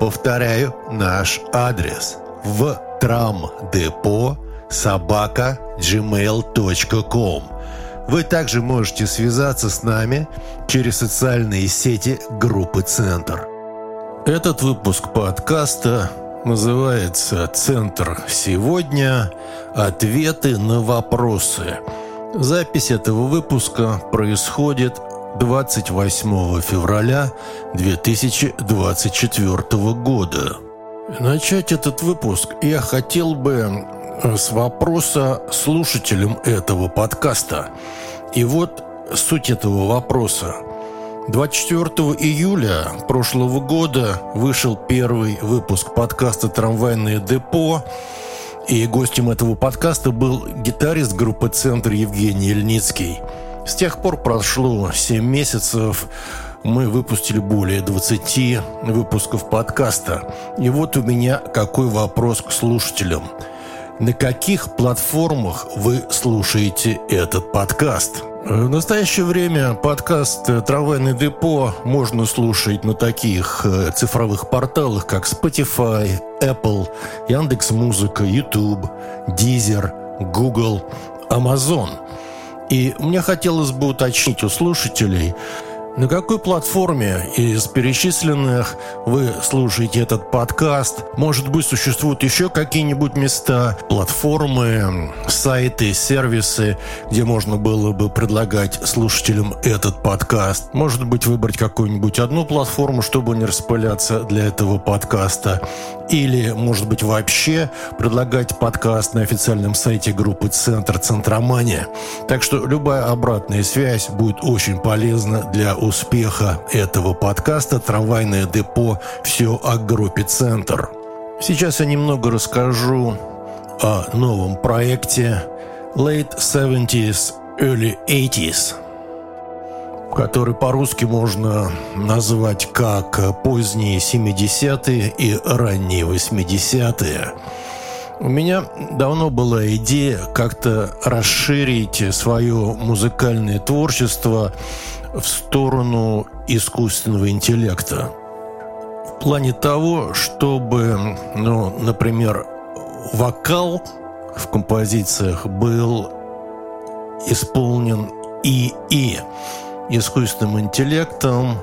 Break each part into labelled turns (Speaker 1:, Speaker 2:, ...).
Speaker 1: Повторяю наш адрес в трамдепо собака gmail.com. Вы также можете связаться с нами через социальные сети группы «Центр». Этот выпуск подкаста называется «Центр сегодня. Ответы на вопросы». Запись этого выпуска происходит 28 февраля 2024 года. Начать этот выпуск я хотел бы э, с вопроса слушателям этого подкаста. И вот суть этого вопроса. 24 июля прошлого года вышел первый выпуск подкаста «Трамвайное депо», и гостем этого подкаста был гитарист группы «Центр» Евгений Ильницкий – с тех пор прошло 7 месяцев, мы выпустили более 20 выпусков подкаста. И вот у меня какой вопрос к слушателям. На каких платформах вы слушаете этот подкаст? В настоящее время подкаст «Трамвайное депо» можно слушать на таких э, цифровых порталах, как Spotify, Apple, Яндекс.Музыка, YouTube, Deezer, Google, Amazon – и мне хотелось бы уточнить у слушателей, на какой платформе из перечисленных вы слушаете этот подкаст? Может быть, существуют еще какие-нибудь места, платформы, сайты, сервисы, где можно было бы предлагать слушателям этот подкаст? Может быть, выбрать какую-нибудь одну платформу, чтобы не распыляться для этого подкаста? Или, может быть, вообще предлагать подкаст на официальном сайте группы «Центр Центромания». Так что любая обратная связь будет очень полезна для успеха этого подкаста «Трамвайное депо. Все о группе «Центр». Сейчас я немного расскажу о новом проекте Late 70s, Early 80s, который по-русски можно назвать как поздние 70-е и ранние 80-е. У меня давно была идея как-то расширить свое музыкальное творчество в сторону искусственного интеллекта. В плане того, чтобы, ну, например, вокал в композициях был исполнен ИИ, искусственным интеллектом.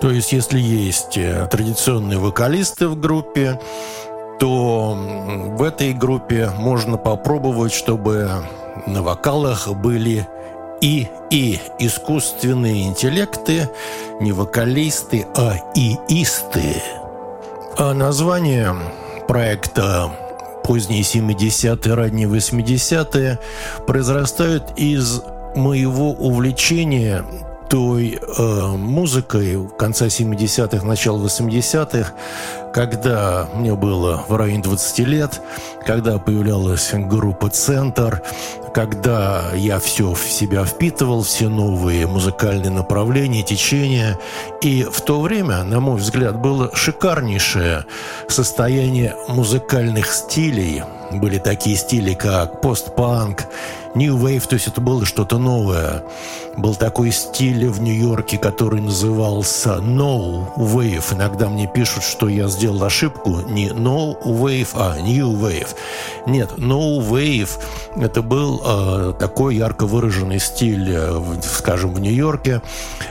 Speaker 1: То есть, если есть э, традиционные вокалисты в группе, то в этой группе можно попробовать, чтобы на вокалах были и и искусственные интеллекты, не вокалисты, а иисты. А название проекта поздние 70-е, ранние 80-е произрастают из моего увлечения той э, музыкой в конце 70-х, начало 80-х, когда мне было в районе 20 лет, когда появлялась группа «Центр», когда я все в себя впитывал, все новые музыкальные направления, течения. И в то время, на мой взгляд, было шикарнейшее состояние музыкальных стилей. Были такие стили, как постпанк, New Wave, то есть это было что-то новое. Был такой стиль в Нью-Йорке, который назывался No Wave. Иногда мне пишут, что я сделал ошибку. Не No Wave, а New Wave. Нет, No Wave – это был э, такой ярко выраженный стиль, э, скажем, в Нью-Йорке.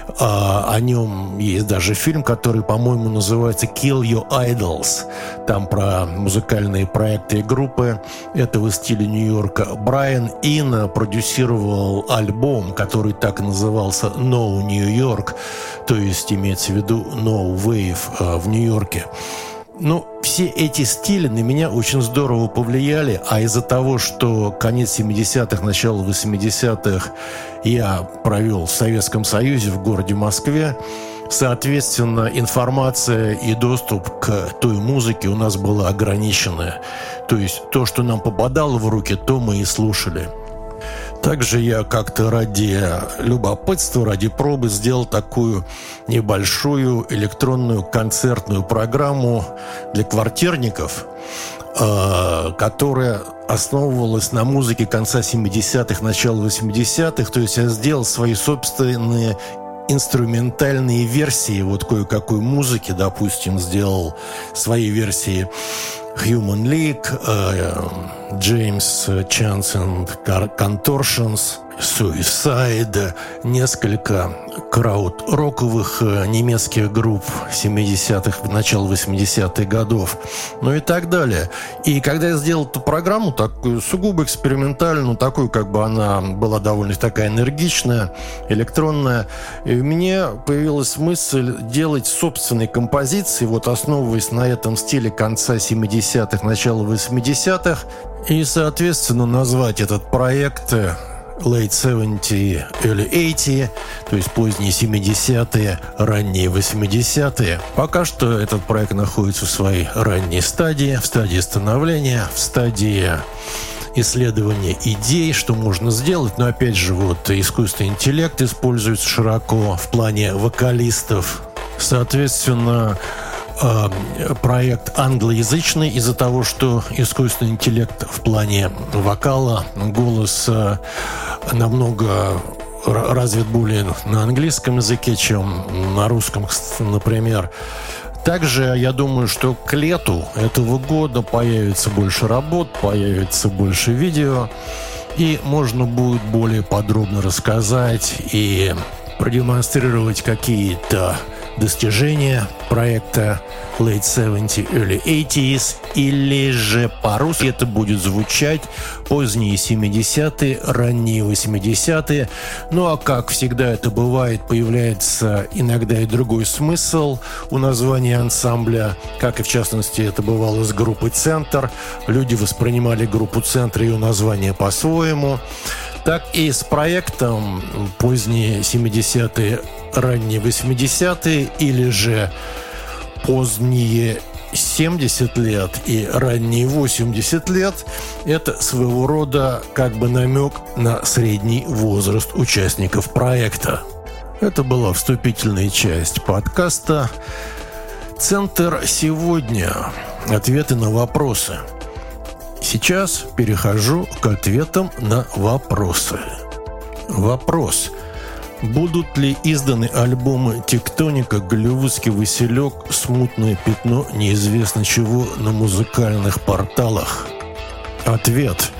Speaker 1: Э, о нем есть даже фильм, который, по-моему, называется Kill Your Idols. Там про музыкальные проекты и группы этого стиля Нью-Йорка. Брайан Ин продюсировал альбом, который так и назывался No New York, то есть имеется в виду No Wave э, в Нью-Йорке. Ну, все эти стили на меня очень здорово повлияли, а из-за того, что конец 70-х, начало 80-х я провел в Советском Союзе в городе Москве, Соответственно, информация и доступ к той музыке у нас была ограниченная. То есть то, что нам попадало в руки, то мы и слушали. Также я как-то ради любопытства, ради пробы сделал такую небольшую электронную концертную программу для квартирников, э, которая основывалась на музыке конца 70-х, начала 80-х. То есть я сделал свои собственные инструментальные версии вот кое-какой музыки, допустим, сделал свои версии Human League, Джеймс Чансен Contortions, Suicide, несколько крауд-роковых э, немецких групп 70-х, начала 80-х годов, ну и так далее. И когда я сделал эту программу, такую сугубо экспериментальную, такую, как бы она была довольно такая энергичная, электронная, и мне появилась мысль делать собственные композиции, вот основываясь на этом стиле конца 70-х, начала 80-х, и, соответственно, назвать этот проект э, late 70 early 80 то есть поздние 70-е, ранние 80-е. Пока что этот проект находится в своей ранней стадии, в стадии становления, в стадии исследования идей, что можно сделать. Но опять же, вот искусственный интеллект используется широко в плане вокалистов. Соответственно, Э, проект англоязычный из-за того, что искусственный интеллект в плане вокала, голос э, намного развит более на английском языке, чем на русском, например. Также я думаю, что к лету этого года появится больше работ, появится больше видео, и можно будет более подробно рассказать и продемонстрировать какие-то достижения проекта Late 70 Early 80s, или же по-русски это будет звучать поздние 70-е, ранние 80-е. Ну а как всегда это бывает, появляется иногда и другой смысл у названия ансамбля, как и в частности это бывало с группой «Центр». Люди воспринимали группу «Центр» и ее название по-своему так и с проектом поздние 70-е, ранние 80-е или же поздние 70 лет и ранние 80 лет – это своего рода как бы намек на средний возраст участников проекта. Это была вступительная часть подкаста «Центр сегодня. Ответы на вопросы». Сейчас перехожу к ответам на вопросы. Вопрос. Будут ли изданы альбомы «Тектоника», «Голливудский Василек», «Смутное пятно», неизвестно чего на музыкальных порталах? Ответ.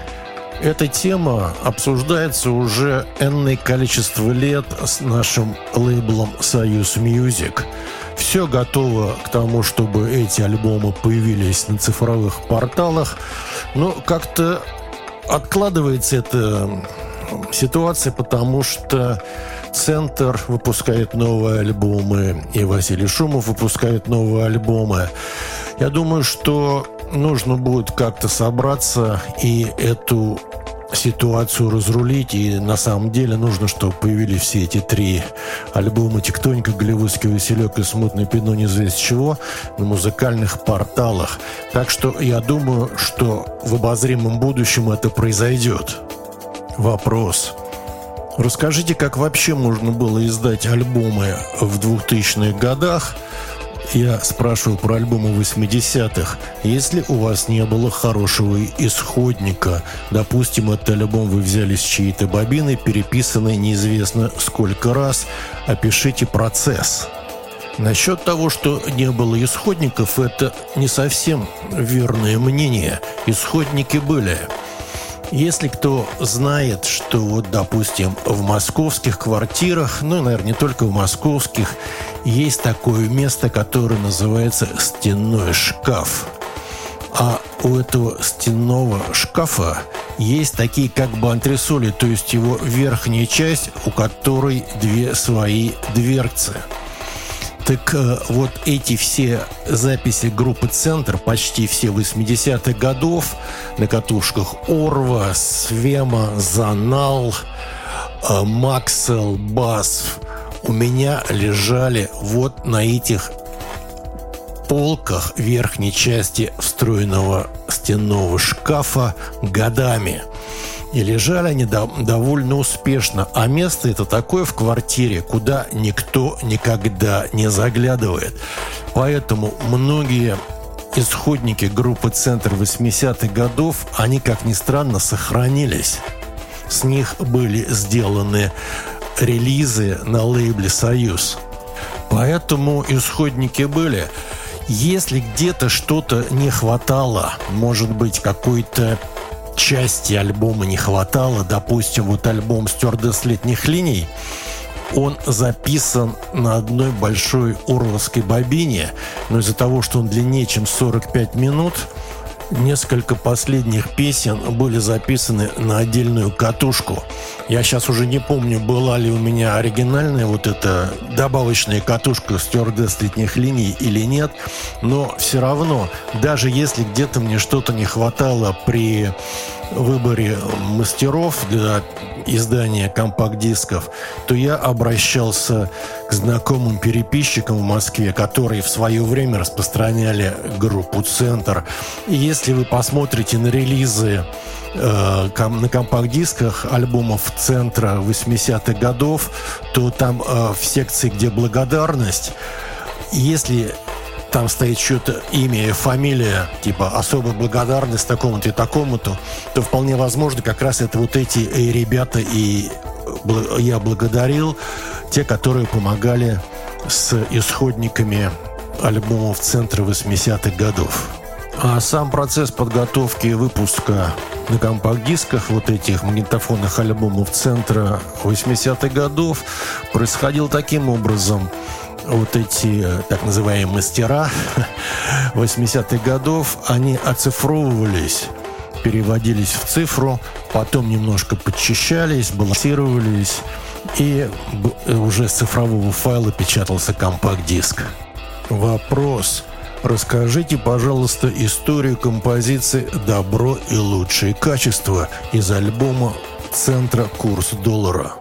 Speaker 1: Эта тема обсуждается уже энное количество лет с нашим лейблом «Союз Music». Все готово к тому, чтобы эти альбомы появились на цифровых порталах, но как-то откладывается эта ситуация, потому что Центр выпускает новые альбомы, и Василий Шумов выпускает новые альбомы. Я думаю, что нужно будет как-то собраться и эту ситуацию разрулить, и на самом деле нужно, чтобы появились все эти три альбома «Тектоника», «Голливудский веселек» и «Смутный пино» неизвестно чего на музыкальных порталах. Так что я думаю, что в обозримом будущем это произойдет. Вопрос. Расскажите, как вообще можно было издать альбомы в 2000-х годах – я спрашиваю про альбомы 80-х. Если у вас не было хорошего исходника, допустим, этот альбом вы взяли с чьей-то бобины, переписанный неизвестно сколько раз, опишите процесс. Насчет того, что не было исходников, это не совсем верное мнение. Исходники были. Если кто знает, что вот, допустим, в московских квартирах, ну, наверное, не только в московских, есть такое место, которое называется «стенной шкаф». А у этого стенного шкафа есть такие как бы антресоли, то есть его верхняя часть, у которой две свои дверцы – так э, вот эти все записи группы «Центр», почти все 80-х годов, на катушках Орва, Свема, Занал, э, Максел, Бас, у меня лежали вот на этих полках верхней части встроенного стенного шкафа годами. И лежали они до, довольно успешно. А место это такое в квартире, куда никто никогда не заглядывает. Поэтому многие исходники группы «Центр» 80-х годов, они, как ни странно, сохранились. С них были сделаны релизы на лейбле «Союз». Поэтому исходники были. Если где-то что-то не хватало, может быть, какой-то части альбома не хватало, допустим, вот альбом «Стюардесс летних линий», он записан на одной большой урловской бобине, но из-за того, что он длиннее, чем 45 минут – Несколько последних песен были записаны на отдельную катушку. Я сейчас уже не помню, была ли у меня оригинальная вот эта добавочная катушка стюардесс летних линий или нет, но все равно, даже если где-то мне что-то не хватало при выборе мастеров для издания компакт-дисков, то я обращался к знакомым переписчикам в Москве, которые в свое время распространяли группу «Центр». И если вы посмотрите на релизы э, на компакт-дисках альбомов «Центра» 80-х годов, то там э, в секции, где благодарность, если там стоит что-то имя и фамилия, типа особая благодарность такому-то и такому-то, то вполне возможно как раз это вот эти э, ребята и я благодарил те, которые помогали с исходниками альбомов центра 80-х годов. А сам процесс подготовки выпуска на компакт-дисках вот этих магнитофонных альбомов центра 80-х годов происходил таким образом – вот эти так называемые мастера 80-х годов, они оцифровывались переводились в цифру, потом немножко подчищались, балансировались, и э, уже с цифрового файла печатался компакт-диск. Вопрос. Расскажите, пожалуйста, историю композиции «Добро и лучшие качества» из альбома «Центра курс доллара».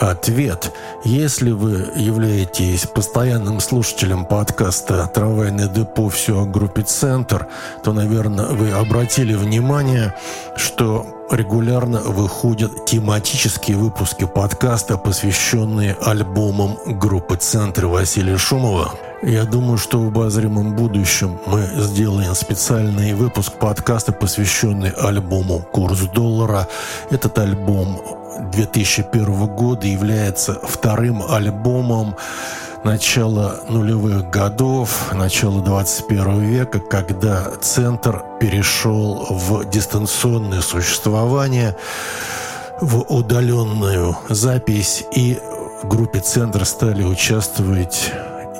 Speaker 1: Ответ. Если вы являетесь постоянным слушателем подкаста «Трамвайное депо. Все о группе «Центр», то, наверное, вы обратили внимание, что регулярно выходят тематические выпуски подкаста, посвященные альбомам группы «Центр» Василия Шумова. Я думаю, что в обозримом будущем мы сделаем специальный выпуск подкаста, посвященный альбому «Курс доллара». Этот альбом 2001 года является вторым альбомом начала нулевых годов, начала 21 века, когда Центр перешел в дистанционное существование, в удаленную запись, и в группе Центр стали участвовать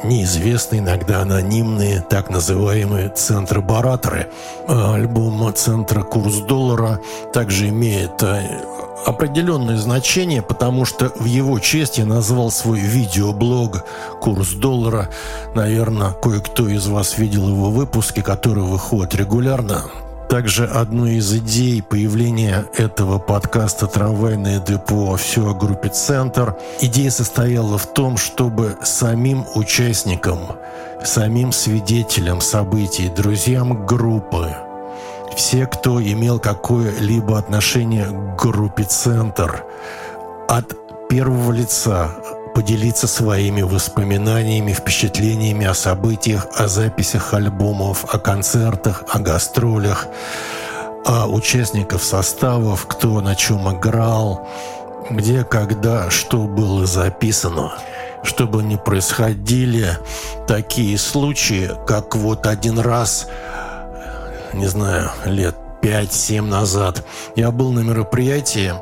Speaker 1: неизвестные, иногда анонимные, так называемые центробараторы. Альбом «Центра курс доллара» также имеет э, определенное значение, потому что в его честь я назвал свой видеоблог «Курс доллара». Наверное, кое-кто из вас видел его выпуски, которые выходят регулярно. Также одной из идей появления этого подкаста «Трамвайное депо. Все о группе «Центр» идея состояла в том, чтобы самим участникам, самим свидетелям событий, друзьям группы, все, кто имел какое-либо отношение к группе «Центр», от первого лица поделиться своими воспоминаниями, впечатлениями о событиях, о записях альбомов, о концертах, о гастролях, о участников составов, кто на чем играл, где, когда, что было записано. Чтобы не происходили такие случаи, как вот один раз, не знаю, лет 5-7 назад, я был на мероприятии,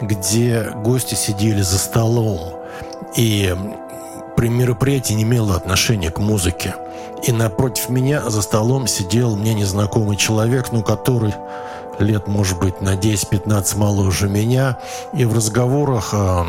Speaker 1: где гости сидели за столом. И при мероприятии не имело отношения к музыке. И напротив меня за столом сидел мне незнакомый человек, ну, который лет, может быть, на 10-15 моложе меня. И в разговорах э,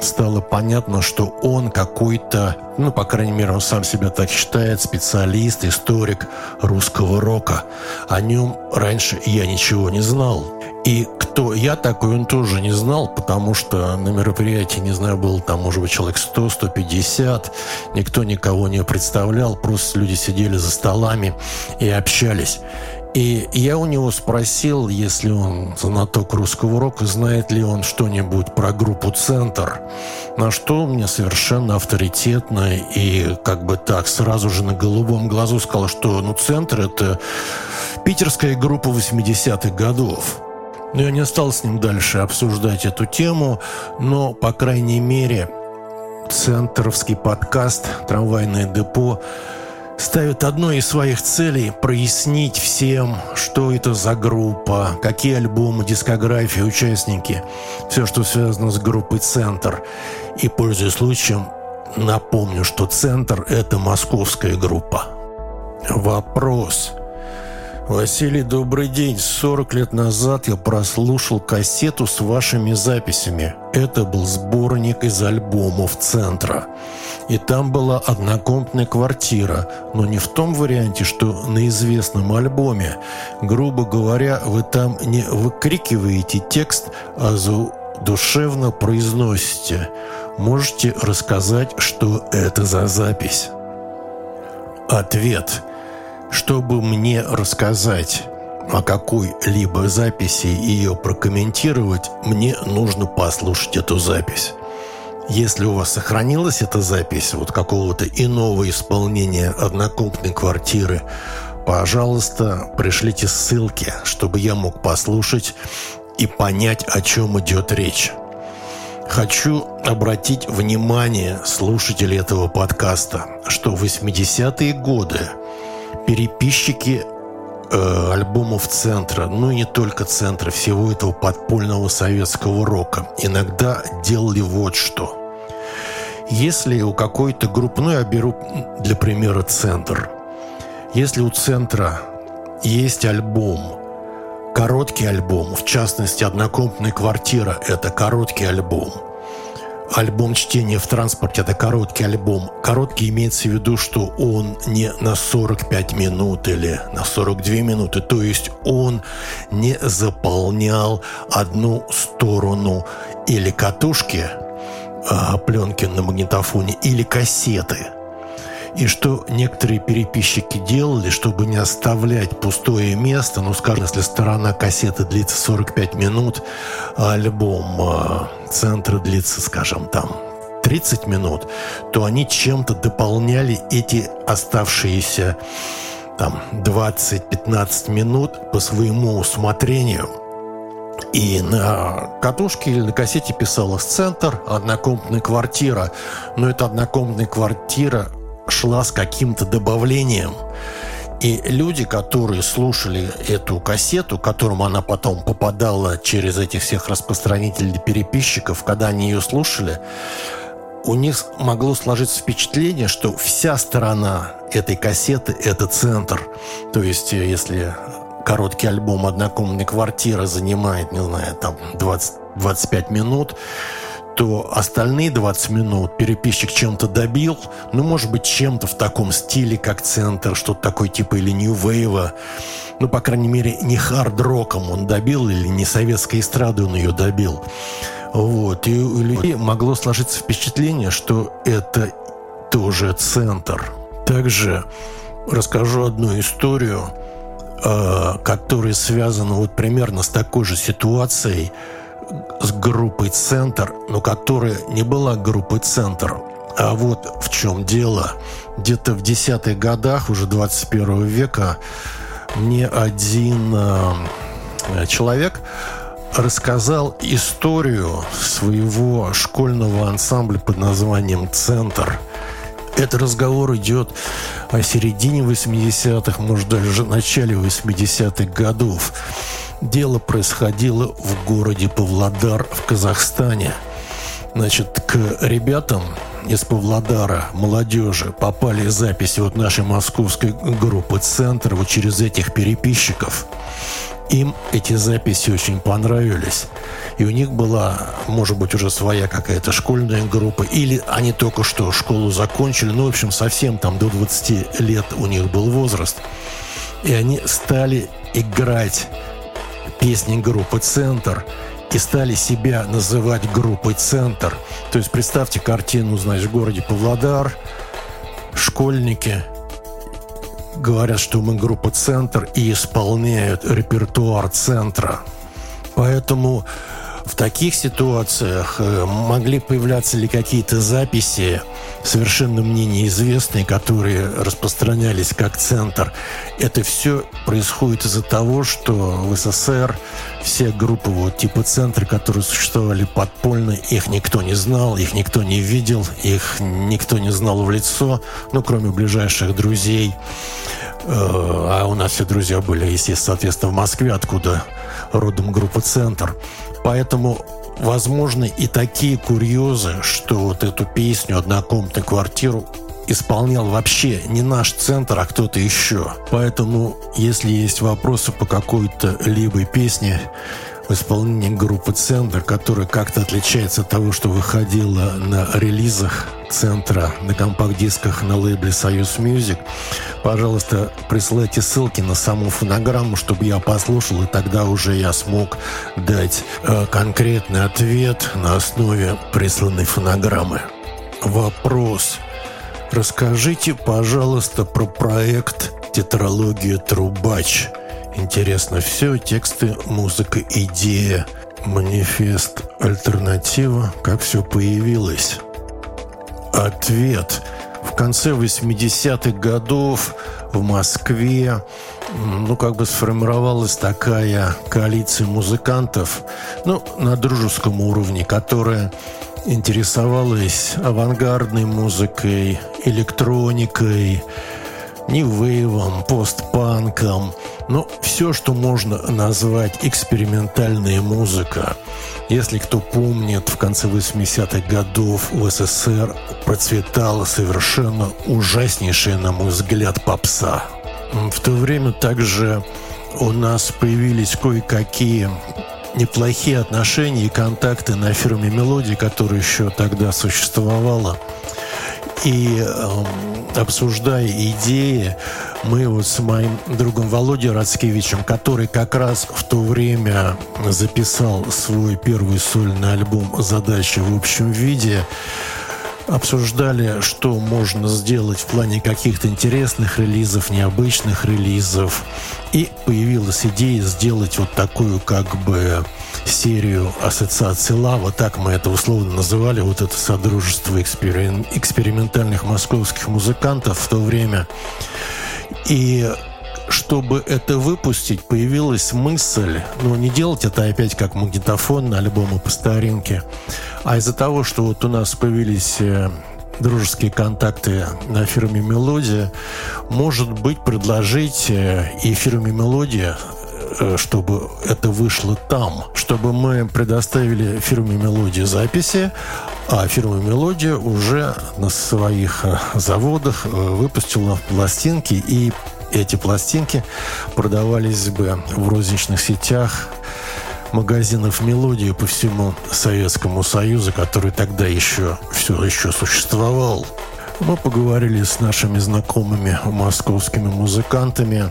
Speaker 1: стало понятно, что он какой-то, ну, по крайней мере, он сам себя так считает, специалист, историк русского рока. О нем раньше я ничего не знал. И кто я такой, он тоже не знал, потому что на мероприятии, не знаю, было там, может быть, человек 100, 150. Никто никого не представлял, просто люди сидели за столами и общались. И я у него спросил, если он знаток русского рока, знает ли он что-нибудь про группу «Центр», на что мне совершенно авторитетно и как бы так сразу же на голубом глазу сказал, что ну «Центр» — это питерская группа 80-х годов. Но я не стал с ним дальше обсуждать эту тему, но, по крайней мере, центровский подкаст «Трамвайное депо» ставит одной из своих целей прояснить всем, что это за группа, какие альбомы, дискографии, участники, все, что связано с группой «Центр». И, пользуясь случаем, напомню, что «Центр» — это московская группа. Вопрос – Василий, добрый день. 40 лет назад я прослушал кассету с вашими записями. Это был сборник из альбомов «Центра». И там была однокомнатная квартира, но не в том варианте, что на известном альбоме. Грубо говоря, вы там не выкрикиваете текст, а душевно произносите. Можете рассказать, что это за запись? Ответ – чтобы мне рассказать о какой-либо записи и ее прокомментировать, мне нужно послушать эту запись. Если у вас сохранилась эта запись вот какого-то иного исполнения однокомнатной квартиры, пожалуйста, пришлите ссылки, чтобы я мог послушать и понять, о чем идет речь. Хочу обратить внимание слушателей этого подкаста, что в 80-е годы – переписчики э, альбомов центра, ну и не только центра, всего этого подпольного советского рока, иногда делали вот что. Если у какой-то группы, ну я беру для примера центр, если у центра есть альбом, короткий альбом, в частности, однокомнатная квартира – это короткий альбом – альбом чтения в транспорте» — это короткий альбом. Короткий имеется в виду, что он не на 45 минут или на 42 минуты, то есть он не заполнял одну сторону или катушки а, пленки на магнитофоне, или кассеты – и что некоторые переписчики делали, чтобы не оставлять пустое место, ну, скажем, если сторона кассеты длится 45 минут, а альбом э, центра длится, скажем, там 30 минут, то они чем-то дополняли эти оставшиеся там 20-15 минут по своему усмотрению. И на катушке или на кассете писалось «Центр», «Однокомнатная квартира». Но эта однокомнатная квартира шла с каким-то добавлением. И люди, которые слушали эту кассету, которым она потом попадала через этих всех распространителей переписчиков, когда они ее слушали, у них могло сложиться впечатление, что вся сторона этой кассеты – это центр. То есть, э, если короткий альбом «Однокомнатная квартира» занимает, не знаю, там 20, 25 минут, то остальные 20 минут переписчик чем-то добил, ну, может быть, чем-то в таком стиле, как «Центр», что-то такое типа или «Нью-Вейва», ну, по крайней мере, не хард-роком он добил или не советской эстрадой он ее добил. Вот. И у людей могло сложиться впечатление, что это тоже «Центр». Также расскажу одну историю, э, которая связана вот примерно с такой же ситуацией – с группой «Центр», но которая не была группой «Центр». А вот в чем дело. Где-то в десятых годах уже 21 века мне один э, человек рассказал историю своего школьного ансамбля под названием «Центр». Этот разговор идет о середине 80-х, может, даже начале 80-х годов. Дело происходило в городе Павлодар в Казахстане. Значит, к ребятам из Павлодара, молодежи, попали записи вот нашей московской группы «Центр» вот через этих переписчиков. Им эти записи очень понравились. И у них была, может быть, уже своя какая-то школьная группа. Или они только что школу закончили. Ну, в общем, совсем там до 20 лет у них был возраст. И они стали играть песни группы «Центр» и стали себя называть группой «Центр». То есть представьте картину, знаешь, в городе Павлодар, школьники говорят, что мы группа «Центр» и исполняют репертуар «Центра». Поэтому в таких ситуациях э, могли появляться ли какие-то записи, совершенно мне неизвестные, которые распространялись как центр. Это все происходит из-за того, что в СССР все группы вот типа центра, которые существовали подпольно, их никто не знал, их никто не видел, их никто не знал в лицо, ну, кроме ближайших друзей. Э, а у нас все друзья были, естественно, соответственно, в Москве, откуда родом группа «Центр». Поэтому возможны и такие курьезы, что вот эту песню «Однокомнатную квартиру» исполнял вообще не наш центр, а кто-то еще. Поэтому, если есть вопросы по какой-то либо песне, в группы «Центр», которая как-то отличается от того, что выходила на релизах «Центра» на компакт-дисках на лейбле «Союз Music». Пожалуйста, присылайте ссылки на саму фонограмму, чтобы я послушал, и тогда уже я смог дать э, конкретный ответ на основе присланной фонограммы. Вопрос. Расскажите, пожалуйста, про проект «Тетралогия Трубач». Интересно все, тексты, музыка, идея, манифест, альтернатива, как все появилось. Ответ. В конце 80-х годов в Москве ну, как бы сформировалась такая коалиция музыкантов, ну, на дружеском уровне, которая интересовалась авангардной музыкой, электроникой, нью-вейвом, постпанком, но все, что можно назвать экспериментальная музыка. Если кто помнит, в конце 80-х годов в СССР процветала совершенно ужаснейшая, на мой взгляд, попса. В то время также у нас появились кое-какие неплохие отношения и контакты на фирме «Мелодия», которая еще тогда существовала. И э, обсуждая идеи, мы вот с моим другом Володей Рацкевичем, который как раз в то время записал свой первый сольный альбом «Задача в общем виде», обсуждали, что можно сделать в плане каких-то интересных релизов, необычных релизов. И появилась идея сделать вот такую как бы серию ассоциаций Лава, так мы это условно называли, вот это содружество эксперим... экспериментальных московских музыкантов в то время. И чтобы это выпустить, появилась мысль, ну, не делать это опять как магнитофон на альбомы по старинке, а из-за того, что вот у нас появились э, дружеские контакты на фирме «Мелодия», может быть, предложить э, и фирме «Мелодия» э, чтобы это вышло там, чтобы мы предоставили фирме «Мелодия» записи, а фирма «Мелодия» уже на своих заводах выпустила пластинки, и эти пластинки продавались бы в розничных сетях магазинов «Мелодии» по всему Советскому Союзу, который тогда еще все еще существовал. Мы поговорили с нашими знакомыми московскими музыкантами,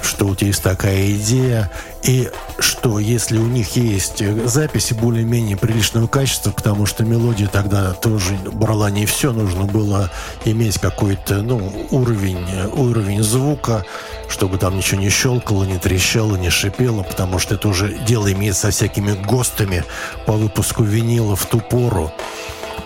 Speaker 1: что у тебя есть такая идея, и что если у них есть записи более-менее приличного качества, потому что мелодия тогда тоже брала не все, нужно было иметь какой-то ну, уровень, уровень звука, чтобы там ничего не щелкало, не трещало, не шипело, потому что это уже дело имеет со всякими ГОСТами по выпуску винила в ту пору.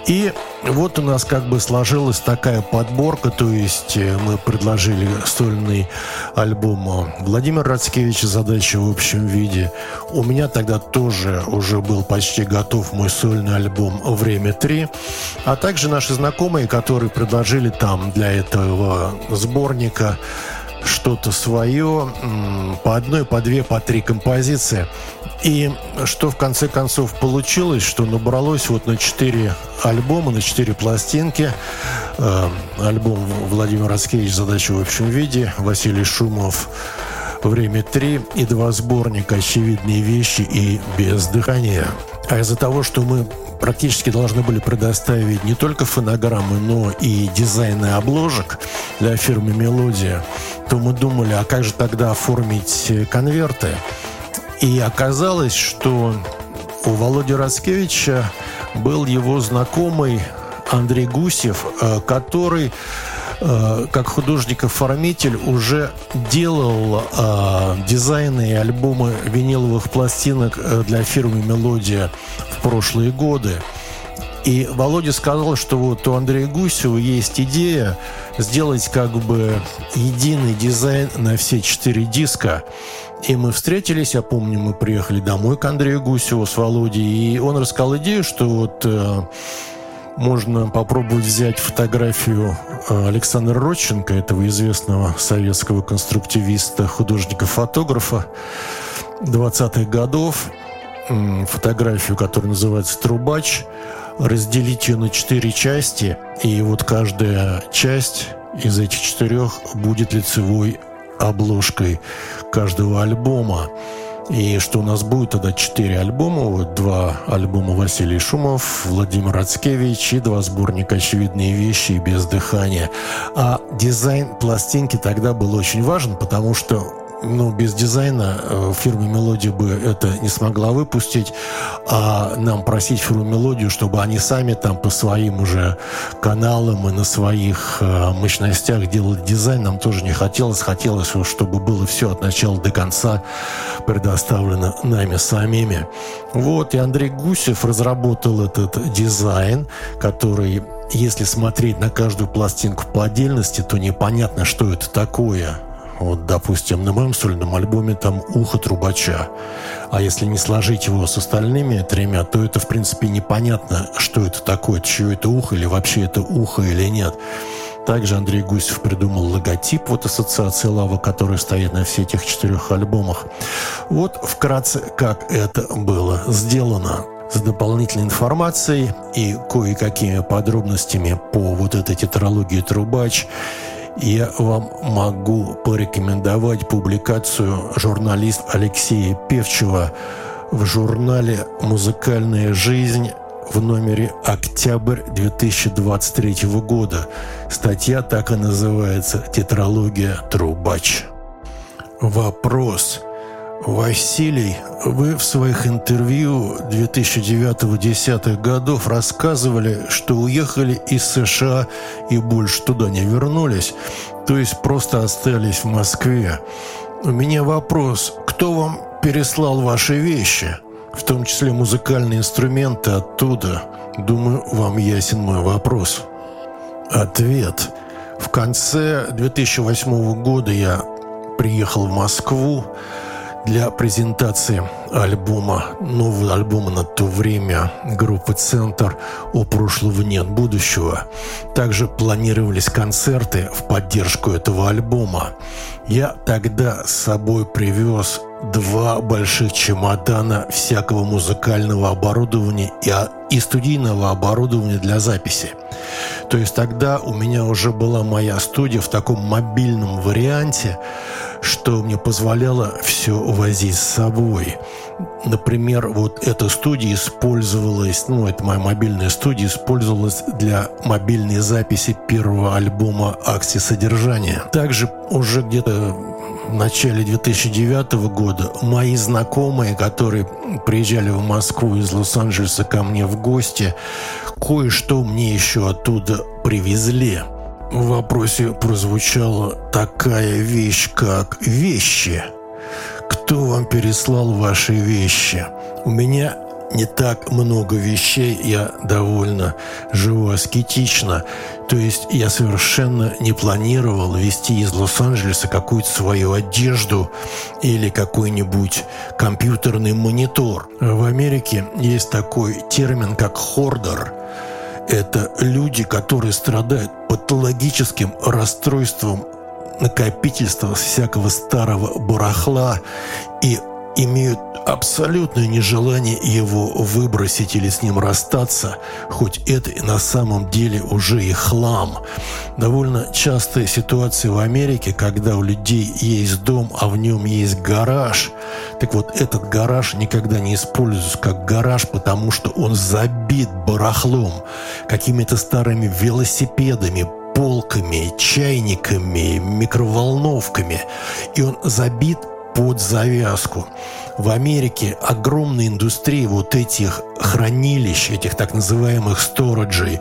Speaker 1: И вот у нас как бы сложилась такая подборка, то есть э, мы предложили сольный альбом Владимира Рацкевича «Задача в общем виде». У меня тогда тоже уже был почти готов мой сольный альбом «Время 3», а также наши знакомые, которые предложили там для этого сборника что-то свое, по одной, по две, по три композиции. И что в конце концов получилось, что набралось вот на четыре альбома, на четыре пластинки. Э, альбом Владимир Раскевич «Задача в общем виде», Василий Шумов «Время три» и два сборника «Очевидные вещи» и «Без дыхания». А из-за того, что мы практически должны были предоставить не только фонограммы, но и дизайны обложек для фирмы «Мелодия», то мы думали, а как же тогда оформить конверты? И оказалось, что у Володи Рацкевича был его знакомый Андрей Гусев, э, который э, как художник-оформитель уже делал э, дизайны и альбомы виниловых пластинок для фирмы «Мелодия» в прошлые годы. И Володя сказал, что вот у Андрея Гусева есть идея сделать как бы единый дизайн на все четыре диска. И мы встретились, я помню, мы приехали домой к Андрею Гусеву с Володей, и он рассказал идею, что вот э, можно попробовать взять фотографию э, Александра Родченко, этого известного советского конструктивиста, художника-фотографа 20-х годов, фотографию, которая называется «Трубач», разделить ее на четыре части, и вот каждая часть из этих четырех будет лицевой обложкой каждого альбома. И что у нас будет тогда четыре альбома, вот два альбома Василий Шумов, Владимир Рацкевич и два сборника «Очевидные вещи» и «Без дыхания». А дизайн пластинки тогда был очень важен, потому что ну, без дизайна э, фирма «Мелодия» бы это не смогла выпустить, а нам просить фирму «Мелодию», чтобы они сами там по своим уже каналам и на своих э, мощностях делали дизайн, нам тоже не хотелось. Хотелось, чтобы было все от начала до конца предоставлено нами самими. Вот, и Андрей Гусев разработал этот дизайн, который если смотреть на каждую пластинку по отдельности, то непонятно, что это такое. Вот, допустим, на моем сольном альбоме там «Ухо трубача». А если не сложить его с остальными тремя, то это, в принципе, непонятно, что это такое, чье это ухо, или вообще это ухо или нет. Также Андрей Гусев придумал логотип вот ассоциации «Лава», который стоит на всех этих четырех альбомах. Вот вкратце, как это было сделано с дополнительной информацией и кое-какими подробностями по вот этой тетралогии «Трубач» я вам могу порекомендовать публикацию журналист Алексея Певчева в журнале «Музыкальная жизнь» в номере «Октябрь 2023 года». Статья так и называется «Тетралогия Трубач». Вопрос. Василий, вы в своих интервью 2009-2010 годов рассказывали, что уехали из США и больше туда не вернулись, то есть просто остались в Москве. У меня вопрос, кто вам переслал ваши вещи, в том числе музыкальные инструменты оттуда? Думаю, вам ясен мой вопрос. Ответ. В конце 2008 года я приехал в Москву, для презентации альбома, нового альбома на то время группы «Центр» «О прошлого нет будущего». Также планировались концерты в поддержку этого альбома. Я тогда с собой привез два больших чемодана всякого музыкального оборудования и, и студийного оборудования для записи. То есть тогда у меня уже была моя студия в таком мобильном варианте, что мне позволяло все возить с собой. Например, вот эта студия использовалась, ну, это моя мобильная студия, использовалась для мобильной записи первого альбома «Акции содержания». Также уже где-то в начале 2009 года мои знакомые, которые приезжали в Москву из Лос-Анджелеса ко мне в гости, кое-что мне еще оттуда привезли – в вопросе прозвучала такая вещь, как «вещи». Кто вам переслал ваши вещи? У меня не так много вещей, я довольно живу аскетично. То есть я совершенно не планировал вести из Лос-Анджелеса какую-то свою одежду или какой-нибудь компьютерный монитор. В Америке есть такой термин, как «хордер», это люди, которые страдают патологическим расстройством накопительства всякого старого барахла и имеют абсолютное нежелание его выбросить или с ним расстаться, хоть это и на самом деле уже и хлам. Довольно частая ситуация в Америке, когда у людей есть дом, а в нем есть гараж. Так вот, этот гараж никогда не используется как гараж, потому что он забит барахлом, какими-то старыми велосипедами, полками, чайниками, микроволновками. И он забит под завязку. В Америке огромная индустрия вот этих хранилищ, этих так называемых сториджей.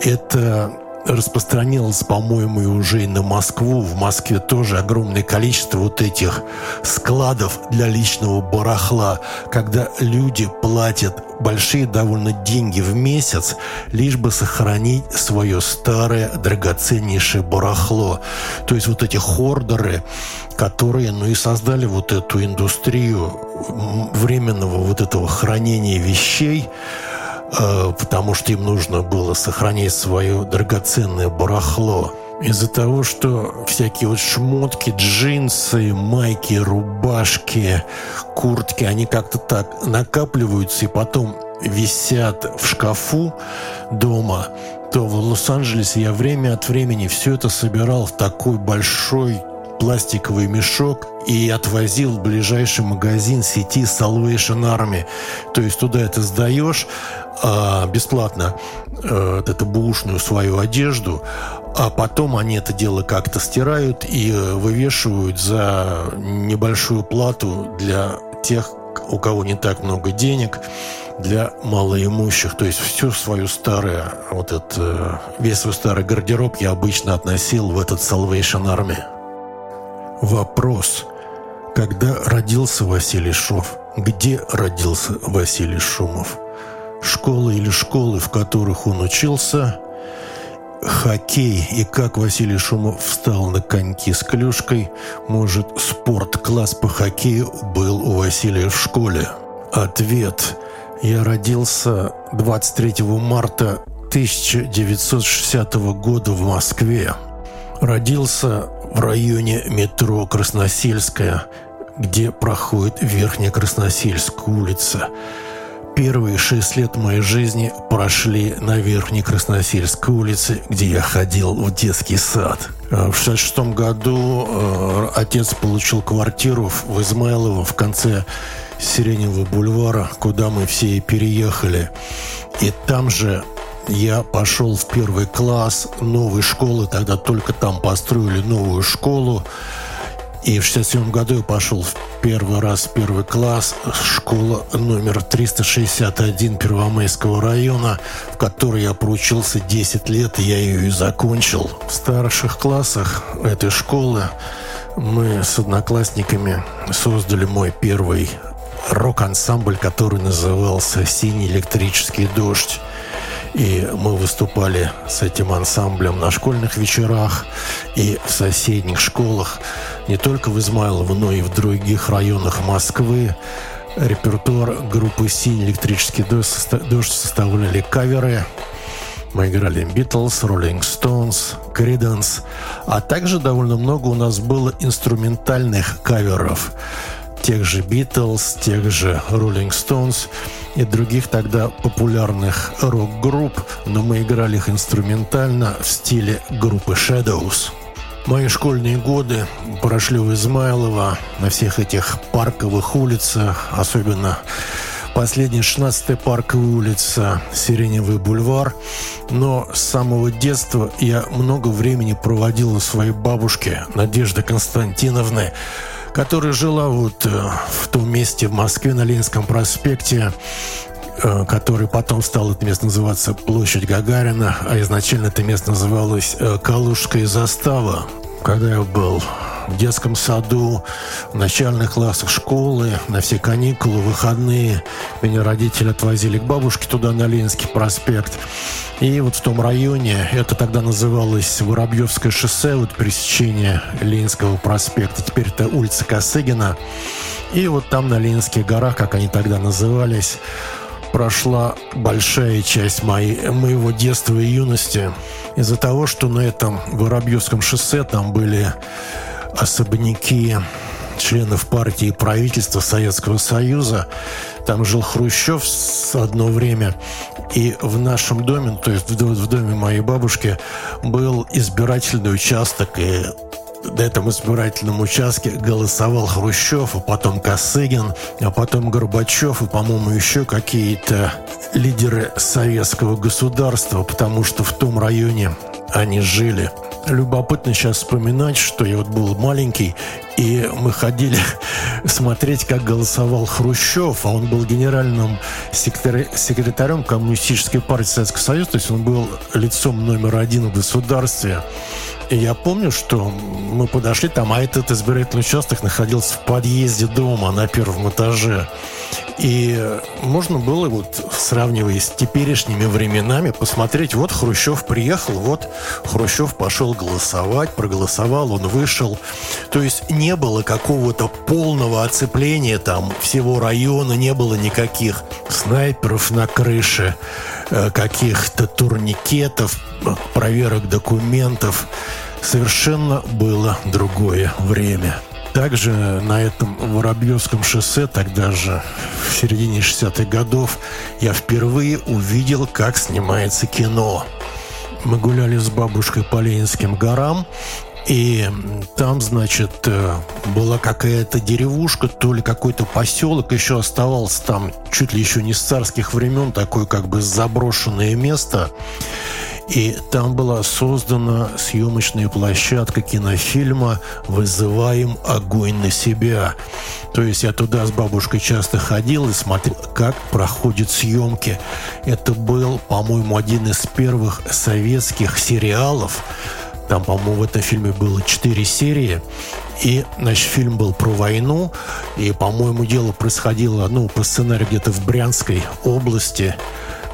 Speaker 1: Это распространилось, по-моему, и уже и на Москву. В Москве тоже огромное количество вот этих складов для личного барахла, когда люди платят большие довольно деньги в месяц, лишь бы сохранить свое старое драгоценнейшее барахло. То есть вот эти хордеры, которые, ну и создали вот эту индустрию временного вот этого хранения вещей, потому что им нужно было сохранять свое драгоценное барахло. Из-за того, что всякие вот шмотки, джинсы, майки, рубашки, куртки, они как-то так накапливаются и потом висят в шкафу дома, то в Лос-Анджелесе я время от времени все это собирал в такой большой пластиковый мешок и отвозил в ближайший магазин сети Salvation Army. То есть туда это сдаешь а, бесплатно, а, эту бушную свою одежду, а потом они это дело как-то стирают и э, вывешивают за небольшую плату для тех, у кого не так много денег, для малоимущих. То есть всю свою старую, вот этот, э, весь свой старый гардероб я обычно относил в этот Salvation Army. Вопрос. Когда родился Василий Шов? Где родился Василий Шумов? Школа или школы, в которых он учился? Хоккей и как Василий Шумов встал на коньки с клюшкой? Может, спорт-класс по хоккею был у Василия в школе? Ответ. Я родился 23 марта 1960 года в Москве. Родился в районе метро Красносельская, где проходит Верхняя Красносельская улица. Первые шесть лет моей жизни прошли на Верхней Красносельской улице, где я ходил в детский сад. А в 66 году э, отец получил квартиру в Измайлово в конце Сиреневого бульвара, куда мы все и переехали. И там же я пошел в первый класс новой школы, тогда только там построили новую школу. И в 67 году я пошел в первый раз в первый класс, школа номер 361 Первомайского района, в которой я проучился 10 лет, и я ее и закончил. В старших классах этой школы мы с одноклассниками создали мой первый рок-ансамбль, который назывался «Синий электрический дождь». И мы выступали с этим ансамблем на школьных вечерах и в соседних школах, не только в Измайлово, но и в других районах Москвы. Репертуар группы «Синий электрический дождь» составляли каверы. Мы играли Beatles, Rolling Stones, Creedence, а также довольно много у нас было инструментальных каверов тех же Beatles, тех же Rolling Stones и других тогда популярных рок-групп, но мы играли их инструментально в стиле группы Shadows. Мои школьные годы прошли в Измайлово, на всех этих парковых улицах, особенно последняя 16-я парковая улица, Сиреневый бульвар. Но с самого детства я много времени проводил у своей бабушки Надежды Константиновны, которая жила вот э, в том месте в Москве на Ленинском проспекте, э, который потом стал это место называться Площадь Гагарина, а изначально это место называлось э, Калужская застава. Когда я был в детском саду, в начальных классах школы, на все каникулы, выходные. Меня родители отвозили к бабушке туда, на Ленинский проспект. И вот в том районе, это тогда называлось Воробьевское шоссе, вот пересечение Ленинского проспекта, теперь это улица Косыгина. И вот там на Ленинских горах, как они тогда назывались, прошла большая часть моей, моего детства и юности. Из-за того, что на этом Воробьевском шоссе там были особняки членов партии и правительства Советского Союза. Там жил Хрущев одно время. И в нашем доме, то есть в доме моей бабушки, был избирательный участок. И на этом избирательном участке голосовал Хрущев, а потом Косыгин, а потом Горбачев и, по-моему, еще какие-то лидеры советского государства, потому что в том районе они жили. Любопытно сейчас вспоминать, что я вот был маленький, И мы ходили смотреть, как голосовал Хрущев, а он был генеральным секретарем Коммунистической партии Советского Союза, то есть он был лицом номер один в государстве. И я помню, что мы подошли там, а этот избирательный участок находился в подъезде дома на первом этаже. И можно было, вот сравнивая с теперешними временами, посмотреть, вот Хрущев приехал, вот Хрущев пошел голосовать, проголосовал, он вышел. То есть не было какого-то полного оцепления там всего района, не было никаких снайперов на крыше, э, каких-то турникетов, проверок документов. Совершенно было другое время. Также на этом Воробьевском шоссе, тогда же в середине 60-х годов, я впервые увидел, как снимается кино. Мы гуляли с бабушкой по Ленинским горам, и там, значит, э, была какая-то деревушка, то ли какой-то поселок еще оставался там, чуть ли еще не с царских времен, такое как бы заброшенное место. И там была создана съемочная площадка кинофильма «Вызываем огонь на себя». То есть я туда с бабушкой часто ходил и смотрел, как проходят съемки. Это был, по-моему, один из первых советских сериалов, там, по-моему, в этом фильме было четыре серии. И, значит, фильм был про войну. И, по-моему, дело происходило, ну, по сценарию где-то в Брянской области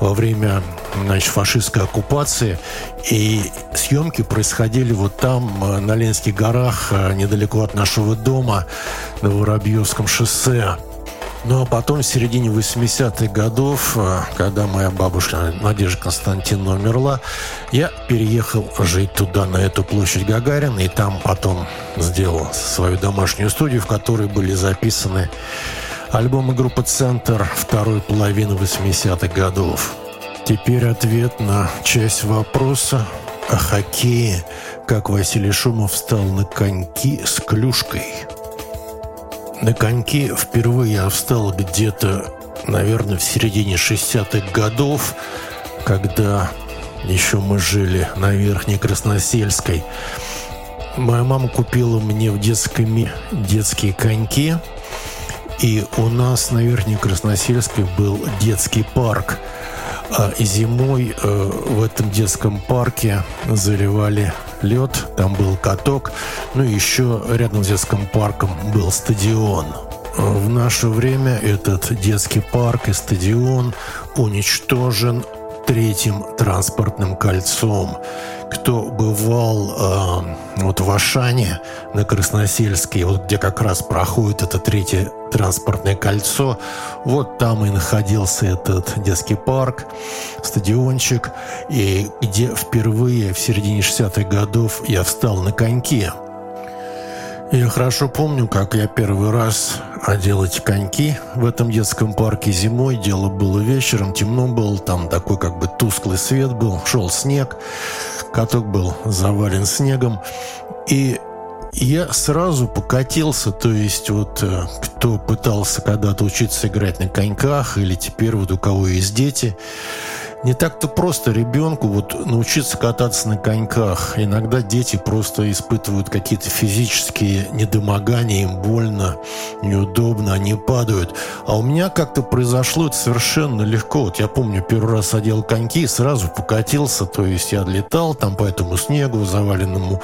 Speaker 1: во время значит, фашистской оккупации. И съемки происходили вот там, э, на Ленинских горах, э, недалеко от нашего дома, на Воробьевском шоссе. Ну а потом в середине 80-х годов, э, когда моя бабушка Надежда Константиновна умерла, я переехал жить туда, на эту площадь Гагарина, и там потом сделал свою домашнюю студию, в которой были записаны альбомы группы «Центр» второй половины 80-х годов. Теперь ответ на часть вопроса о хоккее, как Василий Шумов встал на коньки с клюшкой. На коньки впервые я встал где-то, наверное, в середине 60-х годов, когда еще мы жили на Верхней Красносельской. Моя мама купила мне в детском детские коньки, и у нас на Верхней Красносельской был детский парк – а зимой э, в этом детском парке заливали лед, там был каток, ну и еще рядом с детским парком был стадион. В наше время этот детский парк и стадион уничтожен третьим транспортным кольцом. Кто бывал э, вот в Ашане на Красносельске, вот где как раз проходит это третье транспортное кольцо, вот там и находился этот детский парк, стадиончик, и где впервые в середине 60-х годов я встал на коньки. Я хорошо помню, как я первый раз одел эти коньки в этом детском парке зимой. Дело было вечером, темно было, там такой как бы тусклый свет был, шел снег, каток был завален снегом. И я сразу покатился, то есть вот э, кто пытался когда-то учиться играть на коньках или теперь вот у кого есть дети, не так-то просто ребенку вот научиться кататься на коньках. Иногда дети просто испытывают какие-то физические недомогания, им больно, неудобно, они падают. А у меня как-то произошло это совершенно легко. Вот я помню, первый раз одел коньки и сразу покатился, то есть я летал там по этому снегу заваленному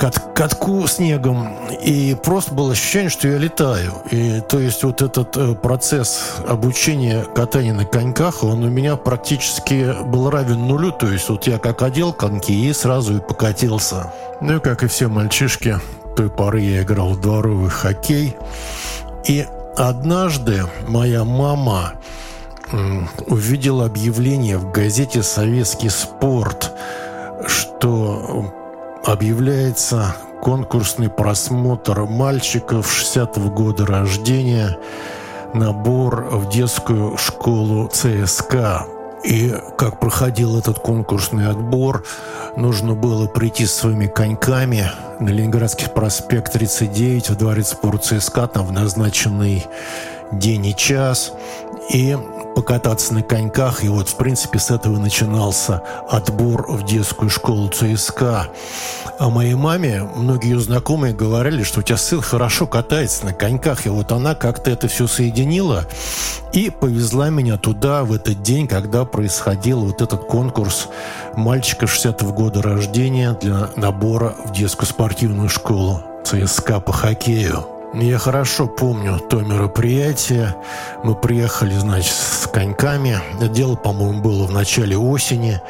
Speaker 1: кат катку снегом, и просто было ощущение, что я летаю. И то есть вот этот э, процесс обучения катания на коньках, он у меня практически был равен нулю. То есть вот я как одел коньки и сразу и покатился. Ну и как и все мальчишки, той поры я играл в дворовый хоккей. И однажды моя мама увидела объявление в газете «Советский спорт», что объявляется конкурсный просмотр мальчиков 60-го года рождения, набор в детскую школу ЦСКА. И как проходил этот конкурсный отбор, нужно было прийти с своими коньками на Ленинградский проспект 39 в дворец спорта ЦСКА там в назначенный день и час. И покататься на коньках. И вот, в принципе, с этого начинался отбор в детскую школу ЦСКА. А моей маме многие ее знакомые говорили, что у тебя сын хорошо катается на коньках. И вот она как-то это все соединила и повезла меня туда в этот день, когда происходил вот этот конкурс мальчика 60-го года рождения для набора в детскую спортивную школу ЦСКА по хоккею. Я хорошо помню то мероприятие. Мы приехали, значит, с коньками. Дело, по-моему, было в начале осени.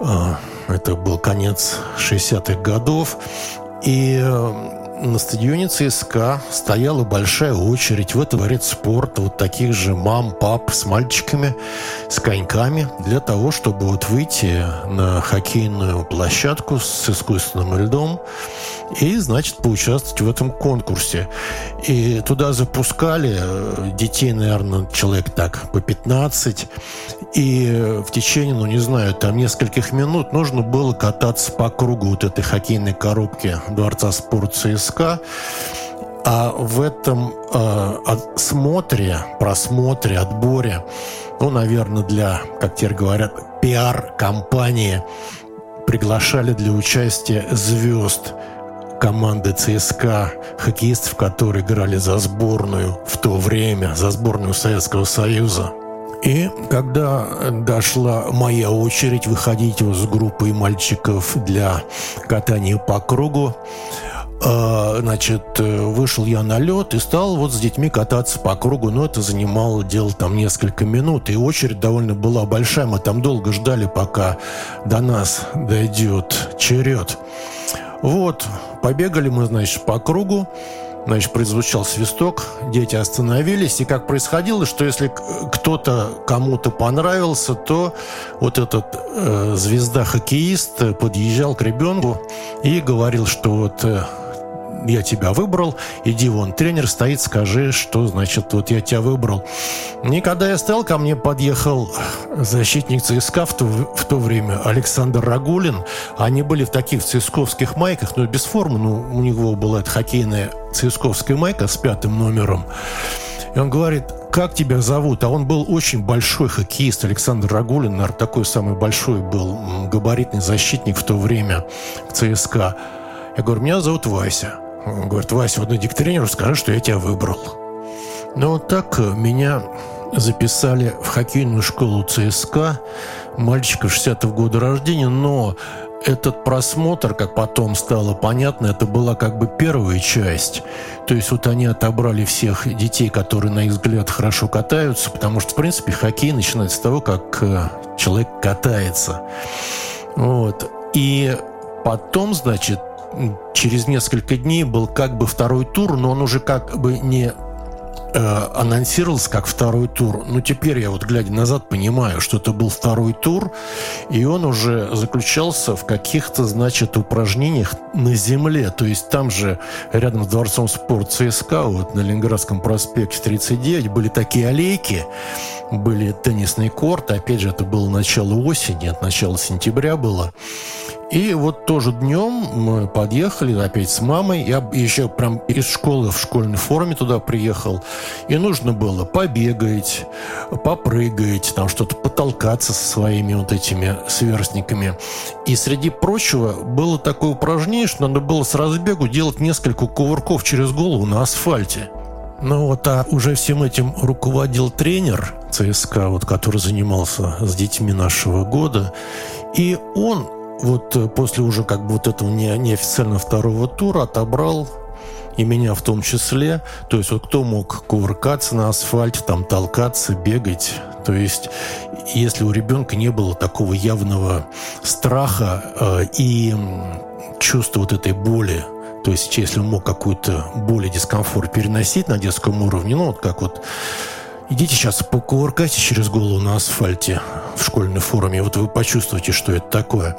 Speaker 1: А, это был конец 60-х годов. И э, на стадионе ЦСКА стояла большая очередь в это дворец спорта вот таких же мам, пап с мальчиками, с коньками для того, чтобы вот выйти на хоккейную площадку с искусственным льдом и, значит, поучаствовать в этом конкурсе. И туда запускали э, детей, наверное, человек так по 15. И в течение, ну не знаю, там нескольких минут нужно было кататься по кругу вот этой хоккейной коробки Дворца спорта ЦСКА. А в этом э, смотре, просмотре, отборе, ну, наверное, для, как теперь говорят, пиар-компании приглашали для участия звезд команды ЦСКА, хоккеистов, которые играли за сборную в то время, за сборную Советского Союза. И когда дошла моя очередь выходить с группой мальчиков для катания по кругу, а, значит, вышел я на лед и стал вот с детьми кататься по кругу, но это занимало дело там несколько минут, и очередь довольно была большая, мы там долго ждали, пока до нас дойдет черед. Вот, побегали мы, значит, по кругу, Значит, прозвучал свисток, дети остановились, и как происходило, что если кто-то кому-то понравился, то вот этот э, звезда-хоккеист подъезжал к ребенку и говорил, что вот э, я тебя выбрал, иди вон, тренер стоит, скажи, что значит, вот я тебя выбрал. И когда я стал, ко мне подъехал защитник ЦСКА в то, в то время, Александр Рагулин. Они были в таких цисковских майках, но без формы, но у него была эта хоккейная цисковская майка с пятым номером. И он говорит, как тебя зовут? А он был очень большой хоккеист, Александр Рагулин, наверное, такой самый большой был габаритный защитник в то время ЦСКА. Я говорю, меня зовут Вася. Он говорит, Вася, вот иди к тренеру, скажи, что я тебя выбрал. Ну, вот так э, меня записали в хоккейную школу ЦСКА, мальчика 60-го года рождения, но этот просмотр, как потом стало понятно, это была как бы первая часть. То есть вот они отобрали всех детей, которые, на их взгляд, хорошо катаются, потому что, в принципе, хоккей начинается с того, как э, человек катается. Вот. И потом, значит, через несколько дней был как бы второй тур, но он уже как бы не анонсировался как второй тур. Но теперь я вот, глядя назад, понимаю, что это был второй тур, и он уже заключался в каких-то, значит, упражнениях на земле. То есть там же рядом с Дворцом спорта ЦСКА, вот на Ленинградском проспекте 39, были такие аллейки, были теннисные корты. Опять же, это было начало осени, от начала сентября было. И вот тоже днем мы подъехали опять с мамой. Я еще прям из школы в школьной форме туда приехал. И нужно было побегать, попрыгать, там что-то потолкаться со своими вот этими сверстниками. И среди прочего было такое упражнение, что надо было с разбегу делать несколько кувырков через голову на асфальте. Ну вот, а уже всем этим руководил тренер ЦСКА, вот, который занимался с детьми нашего года. И он вот э, после уже как бы вот этого не, неофициально второго тура отобрал и меня в том числе. То есть вот кто мог кувыркаться на асфальте, там толкаться, бегать. То есть если у ребенка не было такого явного страха э, и чувства вот этой боли, то есть если он мог какую-то боль и дискомфорт переносить на детском уровне, ну вот как вот Идите сейчас покувыркайте через голову на асфальте в школьной форме, вот вы почувствуете, что это такое.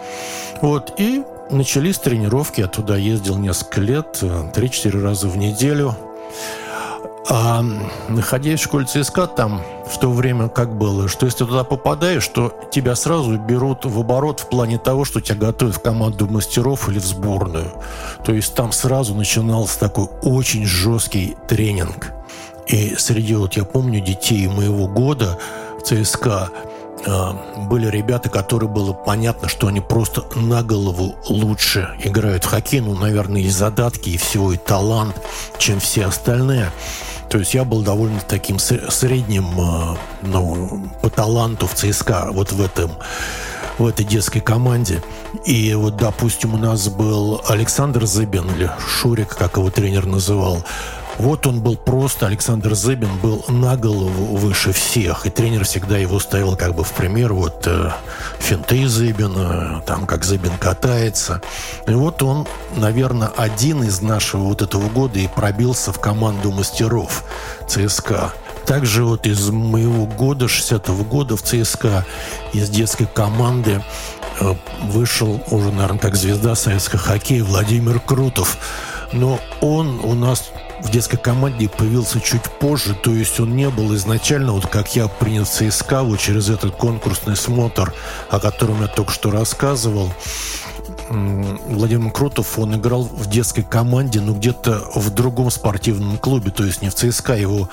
Speaker 1: Вот, и начались тренировки, я туда ездил несколько лет, 3-4 раза в неделю. А находясь в школе ЦСКА, там в то время как было, что если туда попадаешь, то тебя сразу берут в оборот в плане того, что тебя готовят в команду мастеров или в сборную. То есть там сразу начинался такой очень жесткий тренинг – и среди, вот я помню, детей моего года ЦСКА э, были ребята, которые было понятно, что они просто на голову лучше играют в хоккей. Ну, наверное, и задатки, и всего, и талант, чем все остальные. То есть я был довольно таким средним э, ну, по таланту в ЦСКА вот в этом в этой детской команде. И вот, допустим, у нас был Александр Зыбин, или Шурик, как его тренер называл, вот он был просто, Александр Зыбин был на голову выше всех, и тренер всегда его ставил как бы в пример, вот э, финты Зыбина, там как Зыбин катается. И вот он, наверное, один из нашего вот этого года и пробился в команду мастеров ЦСКА. Также вот из моего года, 60-го года в ЦСКА, из детской команды э, вышел уже, наверное, как звезда советского хоккея Владимир Крутов. Но он у нас в детской команде появился чуть позже, то есть он не был изначально, вот как я принял в ЦСКА, вот через этот конкурсный смотр, о котором я только что рассказывал. Владимир Крутов, он играл в детской команде, но где-то в другом спортивном клубе, то есть не в ЦСКА, его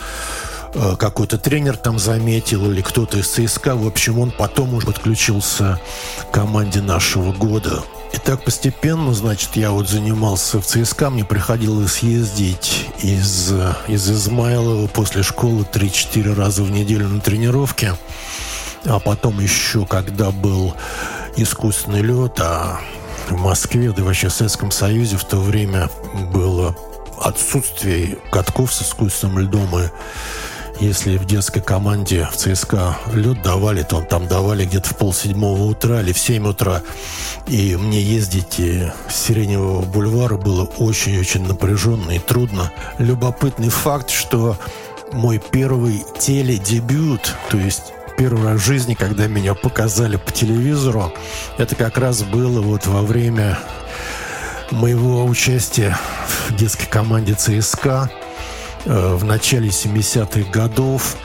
Speaker 1: э, какой-то тренер там заметил или кто-то из ЦСКА. В общем, он потом уже подключился к команде нашего года. И так постепенно, значит, я вот занимался в ЦСКА, мне приходилось ездить из, из Измайлова после школы 3-4 раза в неделю на тренировки. А потом еще, когда был искусственный лед, а в Москве, да вообще в Советском Союзе в то время было отсутствие катков с искусственным льдом и если в детской команде в ЦСКА лед давали, то там давали где-то в полседьмого утра или в семь утра. И мне ездить с Сиреневого бульвара было очень-очень напряженно и трудно. Любопытный факт, что мой первый теледебют, то есть первый раз в жизни, когда меня показали по телевизору, это как раз было вот во время моего участия в детской команде ЦСКА. Э, в начале 70-х годов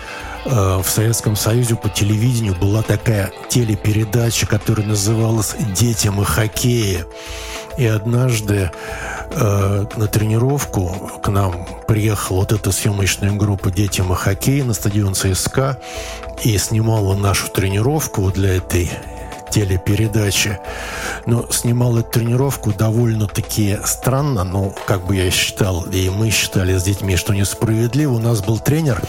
Speaker 1: э, в Советском Союзе по телевидению была такая телепередача, которая называлась «Детям и хоккее». И однажды э, на тренировку к нам приехала вот эта съемочная группа «Детям и хоккей» на стадион ЦСКА и снимала нашу тренировку для этой телепередачи. Но снимал эту тренировку довольно-таки странно, но как бы я считал, и мы считали с детьми, что несправедливо. У нас был тренер,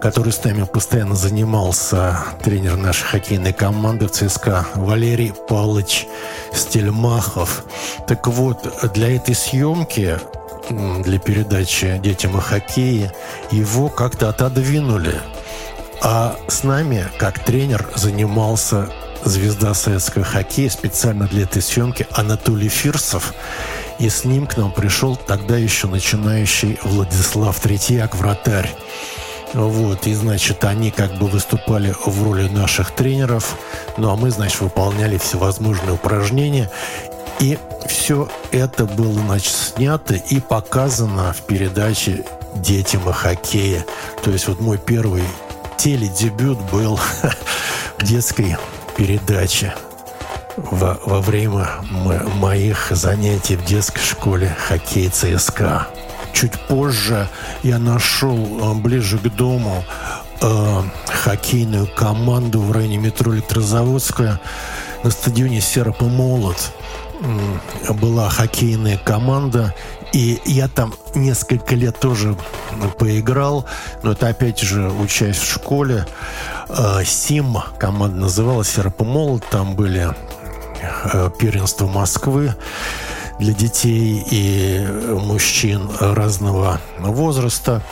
Speaker 1: который с нами постоянно занимался, тренер нашей хоккейной команды в ЦСКА Валерий Павлович Стельмахов. Так вот, для этой съемки для передачи «Детям и хоккее» его как-то отодвинули. А с нами, как тренер, занимался звезда советского хоккея специально для этой съемки Анатолий Фирсов. И с ним к нам пришел тогда еще начинающий Владислав Третьяк, вратарь. Вот, и, значит, они как бы выступали в роли наших тренеров, ну, а мы, значит, выполняли всевозможные упражнения. И все это было, значит, снято и показано в передаче «Детям и хоккея». То есть вот мой первый теледебют был в детской передачи во, во время моих занятий в детской школе хоккей ЦСКА. Чуть позже я нашел э, ближе к дому э, хоккейную команду в районе метро Электрозаводская на стадионе Серп и Молот была хоккейная команда, и я там несколько лет тоже поиграл, но это опять же учась в школе. Э, Сим команда называлась Серпомол, там были э, первенства Москвы для детей и мужчин разного возраста.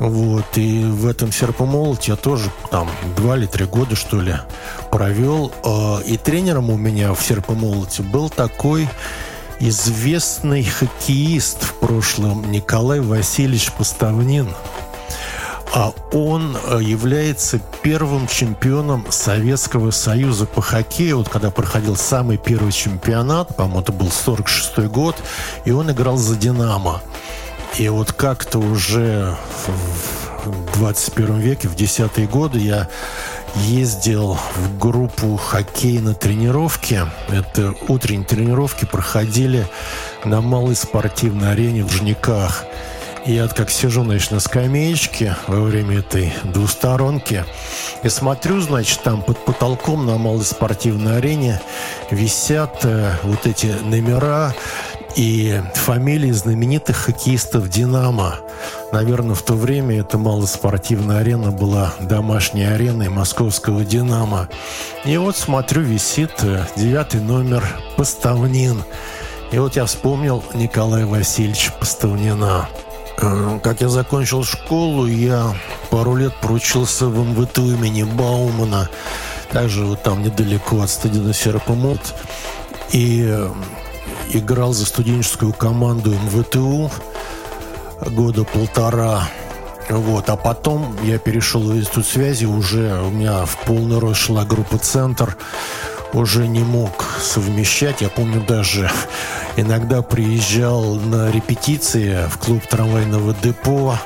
Speaker 1: Вот, и в этом серпомолоте я тоже там два или три года, что ли, провел. Э, и тренером у меня в серпомолоте был такой известный хоккеист в прошлом Николай Васильевич Поставнин. А он э, является первым чемпионом Советского Союза по хоккею. Вот когда проходил самый первый чемпионат, по-моему, это был 46 год, и он играл за «Динамо». И вот как-то уже в 21 веке, в десятые годы, я ездил в группу хоккей на тренировки. Это утренние тренировки проходили на малой спортивной арене в Жниках. Я как сижу, значит, на скамеечке во время этой двусторонки и смотрю, значит, там под потолком на малой спортивной арене висят э, вот эти номера и фамилии знаменитых хоккеистов «Динамо». Наверное, в то время эта малоспортивная арена была домашней ареной московского «Динамо». И вот смотрю, висит э, девятый номер «Поставнин». И вот я вспомнил Николая Васильевича Поставнина. Э, как я закончил школу, я пару лет поручился в МВТУ имени Баумана, также вот там недалеко от стадиона Серпомот. И э, играл за студенческую команду МВТУ года полтора. Вот. А потом я перешел в институт связи, уже у меня в полный рост шла группа «Центр», уже не мог совмещать. Я помню, даже иногда приезжал на репетиции в клуб трамвайного депо.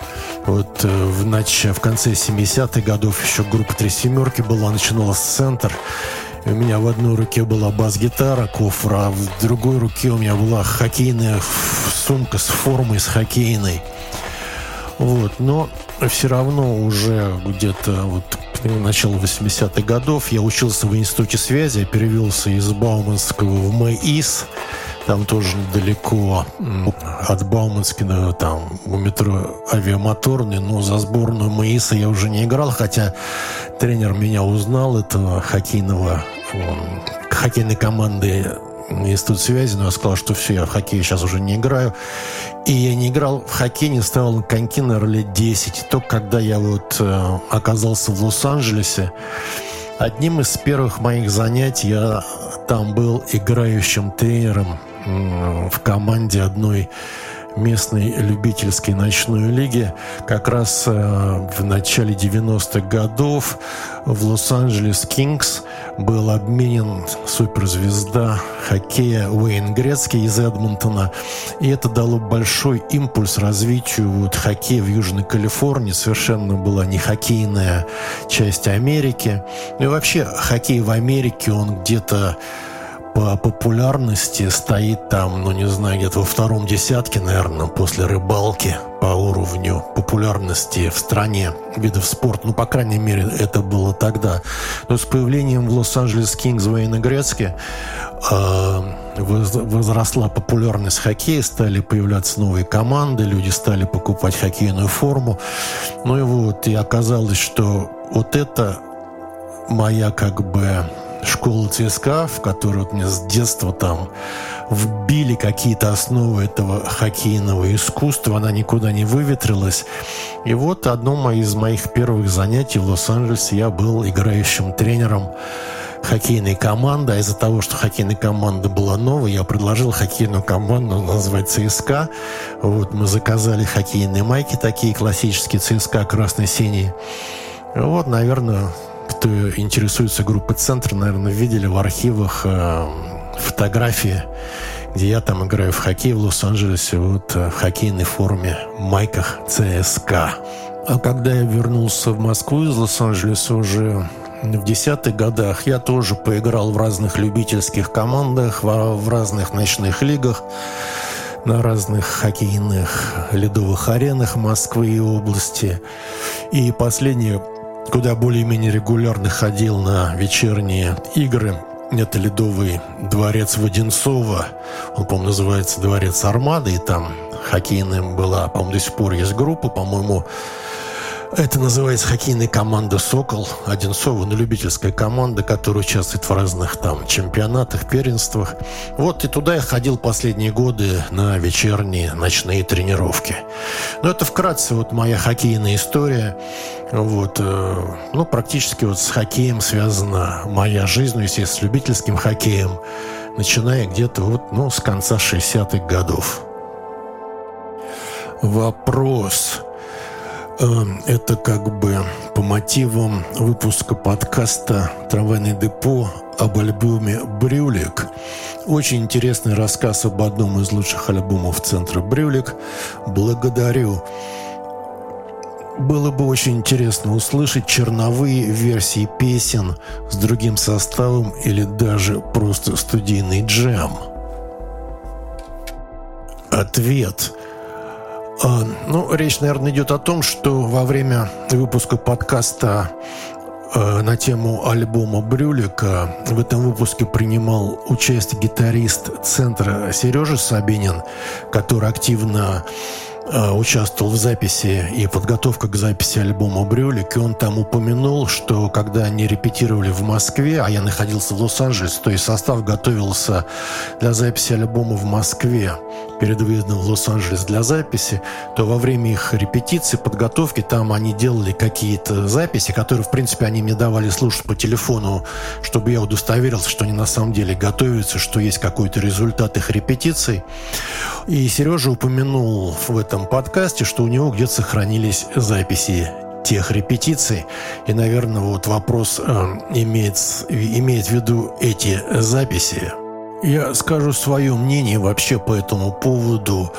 Speaker 1: Вот э, в, нач... в конце 70-х годов еще группа «Три семерки» была, начиналась «Центр». У меня в одной руке была бас-гитара, кофр, а в другой руке у меня была хоккейная сумка с формой, с хоккейной. Вот, но все равно уже где-то вот начала 80-х годов я учился в институте связи, перевелся из Бауманского в МЭИС, там тоже недалеко от Бауманскина, там у метро авиамоторный, но за сборную МАИСа я уже не играл, хотя тренер меня узнал, этого хоккейного, хоккейной команды институт связи, но я сказал, что все, я в хоккей сейчас уже не играю. И я не играл в хоккей, не ставил на коньки, наверное, лет 10. только когда я вот э, оказался в Лос-Анджелесе, одним из первых моих занятий я там был играющим тренером в команде одной местной любительской ночной лиги. Как раз э, в начале 90-х годов в Лос-Анджелес Кингс был обменен суперзвезда хоккея Уэйн Грецкий из Эдмонтона. И это дало большой импульс развитию вот, хоккея в Южной Калифорнии. Совершенно была не хоккейная часть Америки. И вообще хоккей в Америке, он где-то по популярности стоит там, ну не знаю, где-то во втором десятке, наверное, после рыбалки по уровню популярности в стране видов спорта. Ну, по крайней мере, это было тогда. Но с появлением в Лос-Анджелес Кингс Вейна Грецки э, возросла популярность хоккея, стали появляться новые команды, люди стали покупать хоккейную форму. Ну и вот, и оказалось, что вот это моя как бы школу ЦСКА, в которую вот мне с детства там вбили какие-то основы этого хоккейного искусства, она никуда не выветрилась. И вот одно из моих первых занятий в Лос-Анджелесе я был играющим тренером хоккейной команды, а из-за того, что хоккейная команда была новая, я предложил хоккейную команду назвать ЦСКА. Вот мы заказали хоккейные майки, такие классические ЦСКА красно-синие. Вот, наверное, кто интересуется группой «Центр», наверное, видели в архивах э, фотографии, где я там играю в хоккей в Лос-Анджелесе, вот э, в хоккейной форме, майках ЦСКА. А когда я вернулся в Москву из Лос-Анджелеса уже в десятых годах, я тоже поиграл в разных любительских командах, в, в разных ночных лигах на разных хоккейных ледовых аренах Москвы и области. И последнее куда более-менее регулярно ходил на вечерние игры. Это Ледовый дворец Воденцова. Он, по-моему, называется Дворец Армады. И там хоккейным была, по-моему, до сих пор есть группа, по-моему, это называется хоккейная команда «Сокол». Одинцова, ну, любительская команда, которая участвует в разных там чемпионатах, первенствах. Вот и туда я ходил последние годы на вечерние ночные тренировки. Но это вкратце вот моя хоккейная история. Вот, э, ну, практически вот с хоккеем связана моя жизнь, ну, естественно, с любительским хоккеем, начиная где-то вот, ну, с конца 60-х годов. Вопрос. Эм, это как бы по мотивам выпуска подкаста «Трамвайное депо» об альбоме «Брюлик». Очень интересный рассказ об одном из лучших альбомов центра «Брюлик». Благодарю. Было бы очень интересно услышать черновые версии песен с другим составом или даже просто студийный джем. Ответ – ну, речь, наверное, идет о том, что во время выпуска подкаста э, на тему альбома Брюлика. В этом выпуске принимал участие гитарист центра Сережа Сабинин, который активно Э, участвовал в записи и подготовка к записи альбома «Брюлик», и он там упомянул, что когда они репетировали в Москве, а я находился в Лос-Анджелесе, то есть состав готовился для записи альбома в Москве перед выездом в Лос-Анджелес для записи, то во время их репетиции, подготовки, там они делали какие-то записи, которые, в принципе, они мне давали слушать по телефону, чтобы я удостоверился, что они на самом деле готовятся, что есть какой-то результат их репетиций. И Сережа упомянул в этом подкасте, что у него где-то сохранились записи тех репетиций. И, наверное, вот вопрос э, имеет, имеет в виду эти записи. Я скажу свое мнение вообще по этому поводу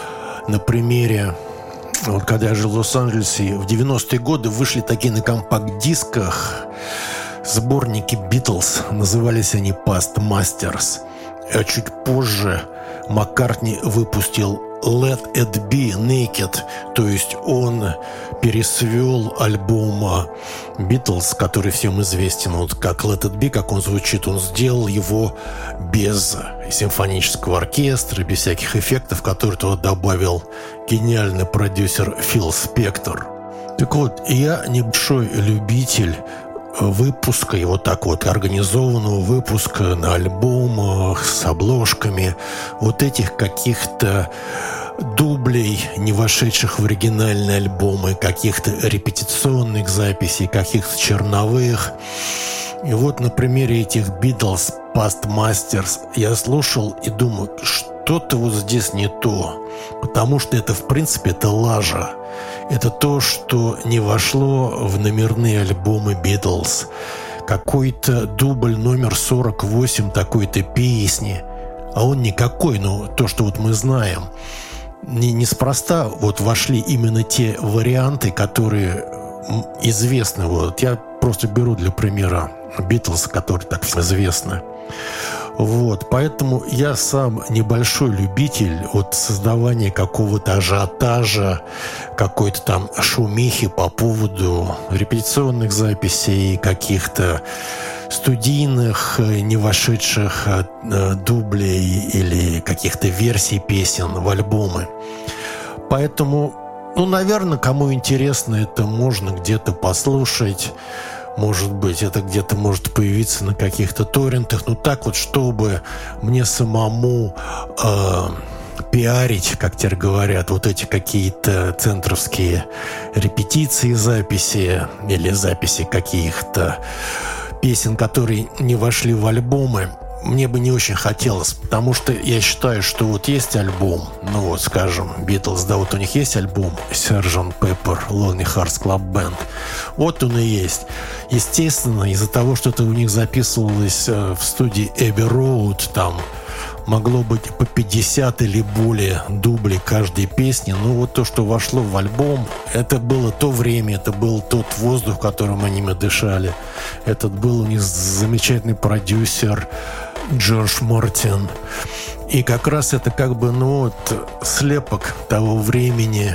Speaker 1: на примере вот когда я жил в Лос-Анджелесе, в 90-е годы вышли такие на компакт-дисках сборники Битлз. Назывались они Past Masters. А чуть позже Маккартни выпустил Let It Be Naked, то есть он пересвел альбом Битлз, который всем известен, вот как Let It Be, как он звучит, он сделал его без симфонического оркестра, без всяких эффектов, которые туда добавил гениальный продюсер Фил Спектор. Так вот, я небольшой любитель выпуска, и вот так вот организованного выпуска на альбомах с обложками вот этих каких-то дублей, не вошедших в оригинальные альбомы, каких-то репетиционных записей, каких-то черновых. И вот на примере этих Beatles Past Masters я слушал и думаю, что-то вот здесь не то. Потому что это, в принципе, это лажа. Это то, что не вошло в номерные альбомы Beatles. Какой-то дубль номер 48 такой-то песни. А он никакой, но то, что вот мы знаем – не, неспроста вот вошли именно те варианты, которые известны. Вот я просто беру для примера Битлз, которые так известны. Вот, поэтому я сам небольшой любитель от создавания какого-то ажиотажа, какой-то там шумихи по поводу репетиционных записей, каких-то студийных, э, не вошедших э, э, дублей или каких-то версий песен в альбомы. Поэтому, ну, наверное, кому интересно, это можно где-то послушать. Может быть, это где-то может появиться на каких-то торрентах. Ну, так вот, чтобы мне самому э, пиарить, как теперь говорят, вот эти какие-то центровские репетиции, записи или записи каких-то песен, которые не вошли в альбомы, мне бы не очень хотелось, потому что я считаю, что вот есть альбом, ну вот, скажем, Битлз, да, вот у них есть альбом Sgt. Pepper Lonely Hearts Club Band, вот он и есть. Естественно, из-за того, что это у них записывалось э, в студии Abbey Road, там могло быть по 50 или более дублей каждой песни. Но вот то, что вошло в альбом, это было то время, это был тот воздух, которым они дышали. Этот был у них замечательный продюсер Джордж Мортин. И как раз это как бы, ну вот, слепок того времени,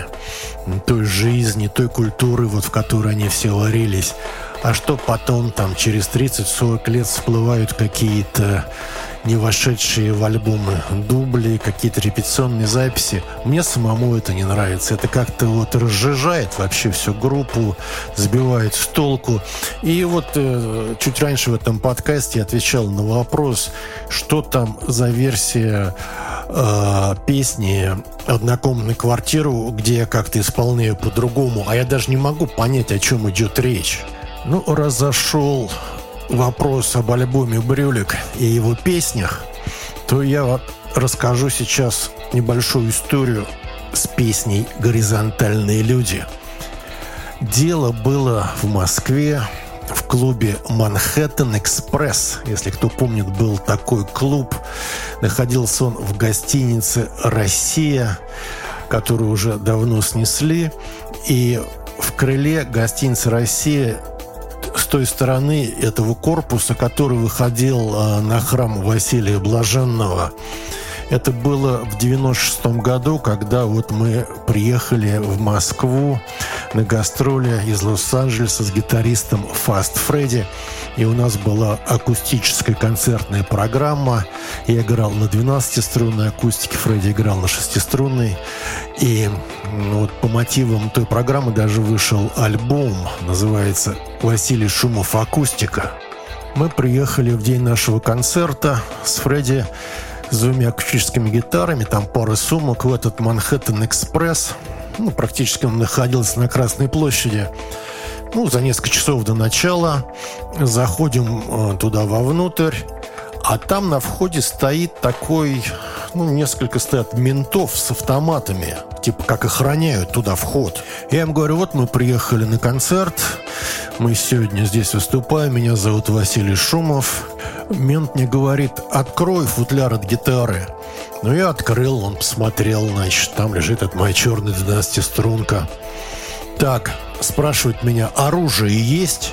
Speaker 1: той жизни, той культуры, вот в которой они все варились. А что потом, там, через 30-40 лет всплывают какие-то не вошедшие в альбомы дубли, какие-то репетиционные записи. Мне самому это не нравится. Это как-то вот разжижает вообще всю группу, сбивает с толку. И вот э, чуть раньше в этом подкасте я отвечал на вопрос, что там за версия э, песни «Однокомнатную квартиру», где я как-то исполняю по-другому, а я даже не могу понять, о чем идет речь. Ну, разошел вопрос об альбоме «Брюлик» и его песнях, то я расскажу сейчас небольшую историю с песней «Горизонтальные люди». Дело было в Москве, в клубе «Манхэттен Экспресс». Если кто помнит, был такой клуб. Находился он в гостинице «Россия», которую уже давно снесли. И в крыле гостиницы «Россия» с той стороны этого корпуса, который выходил а, на храм Василия Блаженного, Это было в 96 году, когда вот мы приехали в Москву на гастроли из Лос-Анджелеса с гитаристом Фаст Фредди. И у нас была акустическая концертная программа. Я играл на 12-струнной акустике, Фредди играл на 6-струнной. И вот по мотивам той программы даже вышел альбом, называется «Василий Шумов. Акустика». Мы приехали в день нашего концерта с Фредди с двумя акустическими гитарами, там пара сумок в этот Манхэттен Экспресс. Ну, практически он находился на Красной площади. Ну, за несколько часов до начала заходим э, туда вовнутрь, а там на входе стоит такой, ну, несколько стоят ментов с автоматами, типа как охраняют туда вход. Я им говорю, вот мы приехали на концерт, мы сегодня здесь выступаем, меня зовут Василий Шумов. Мент мне говорит, открой футляр от гитары. Ну, я открыл, он посмотрел, значит, там лежит эта моя черная 12-струнка. Так, спрашивает меня, оружие есть?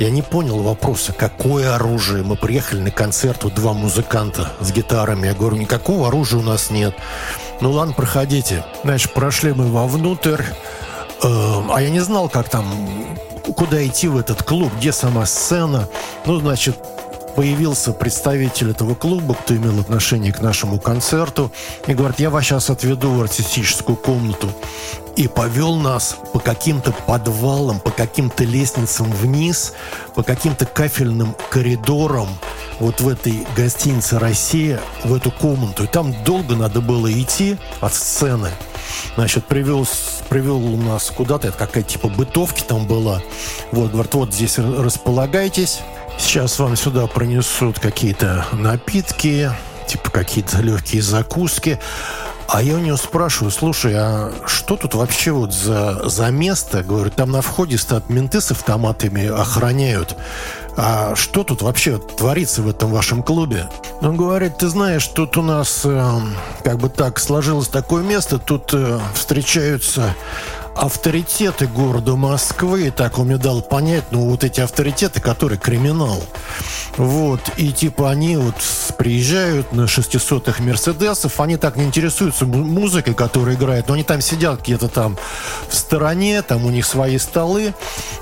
Speaker 1: Я не понял вопроса, какое оружие. Мы приехали на концерт, вот два музыканта с гитарами. Я говорю, никакого оружия у нас нет. Ну ладно, проходите. Значит, прошли мы вовнутрь. Э, а я не знал, как там, куда идти в этот клуб, где сама сцена. Ну, значит, появился представитель этого клуба, кто имел отношение к нашему концерту, и говорит, я вас сейчас отведу в артистическую комнату. И повел нас по каким-то подвалам, по каким-то лестницам вниз, по каким-то кафельным коридорам, вот в этой гостинице «Россия», в эту комнату. И там долго надо было идти от сцены. Значит, привел, привел у нас куда-то, это какая-то типа бытовки там была. Вот, говорит, вот здесь располагайтесь. Сейчас вам сюда пронесут какие-то напитки, типа какие-то легкие закуски. А я у него спрашиваю, слушай, а что тут вообще вот за, за место? Говорю, там на входе стоят менты с автоматами, охраняют. А что тут вообще творится в этом вашем клубе? Он говорит, ты знаешь, тут у нас э, как бы так сложилось такое место, тут э, встречаются авторитеты города Москвы, так он мне дал понять, ну, вот эти авторитеты, которые криминал. Вот, и типа они вот приезжают на 600-х Мерседесов, они так не интересуются музыкой, которая играет, но они там сидят где-то там в стороне, там у них свои столы,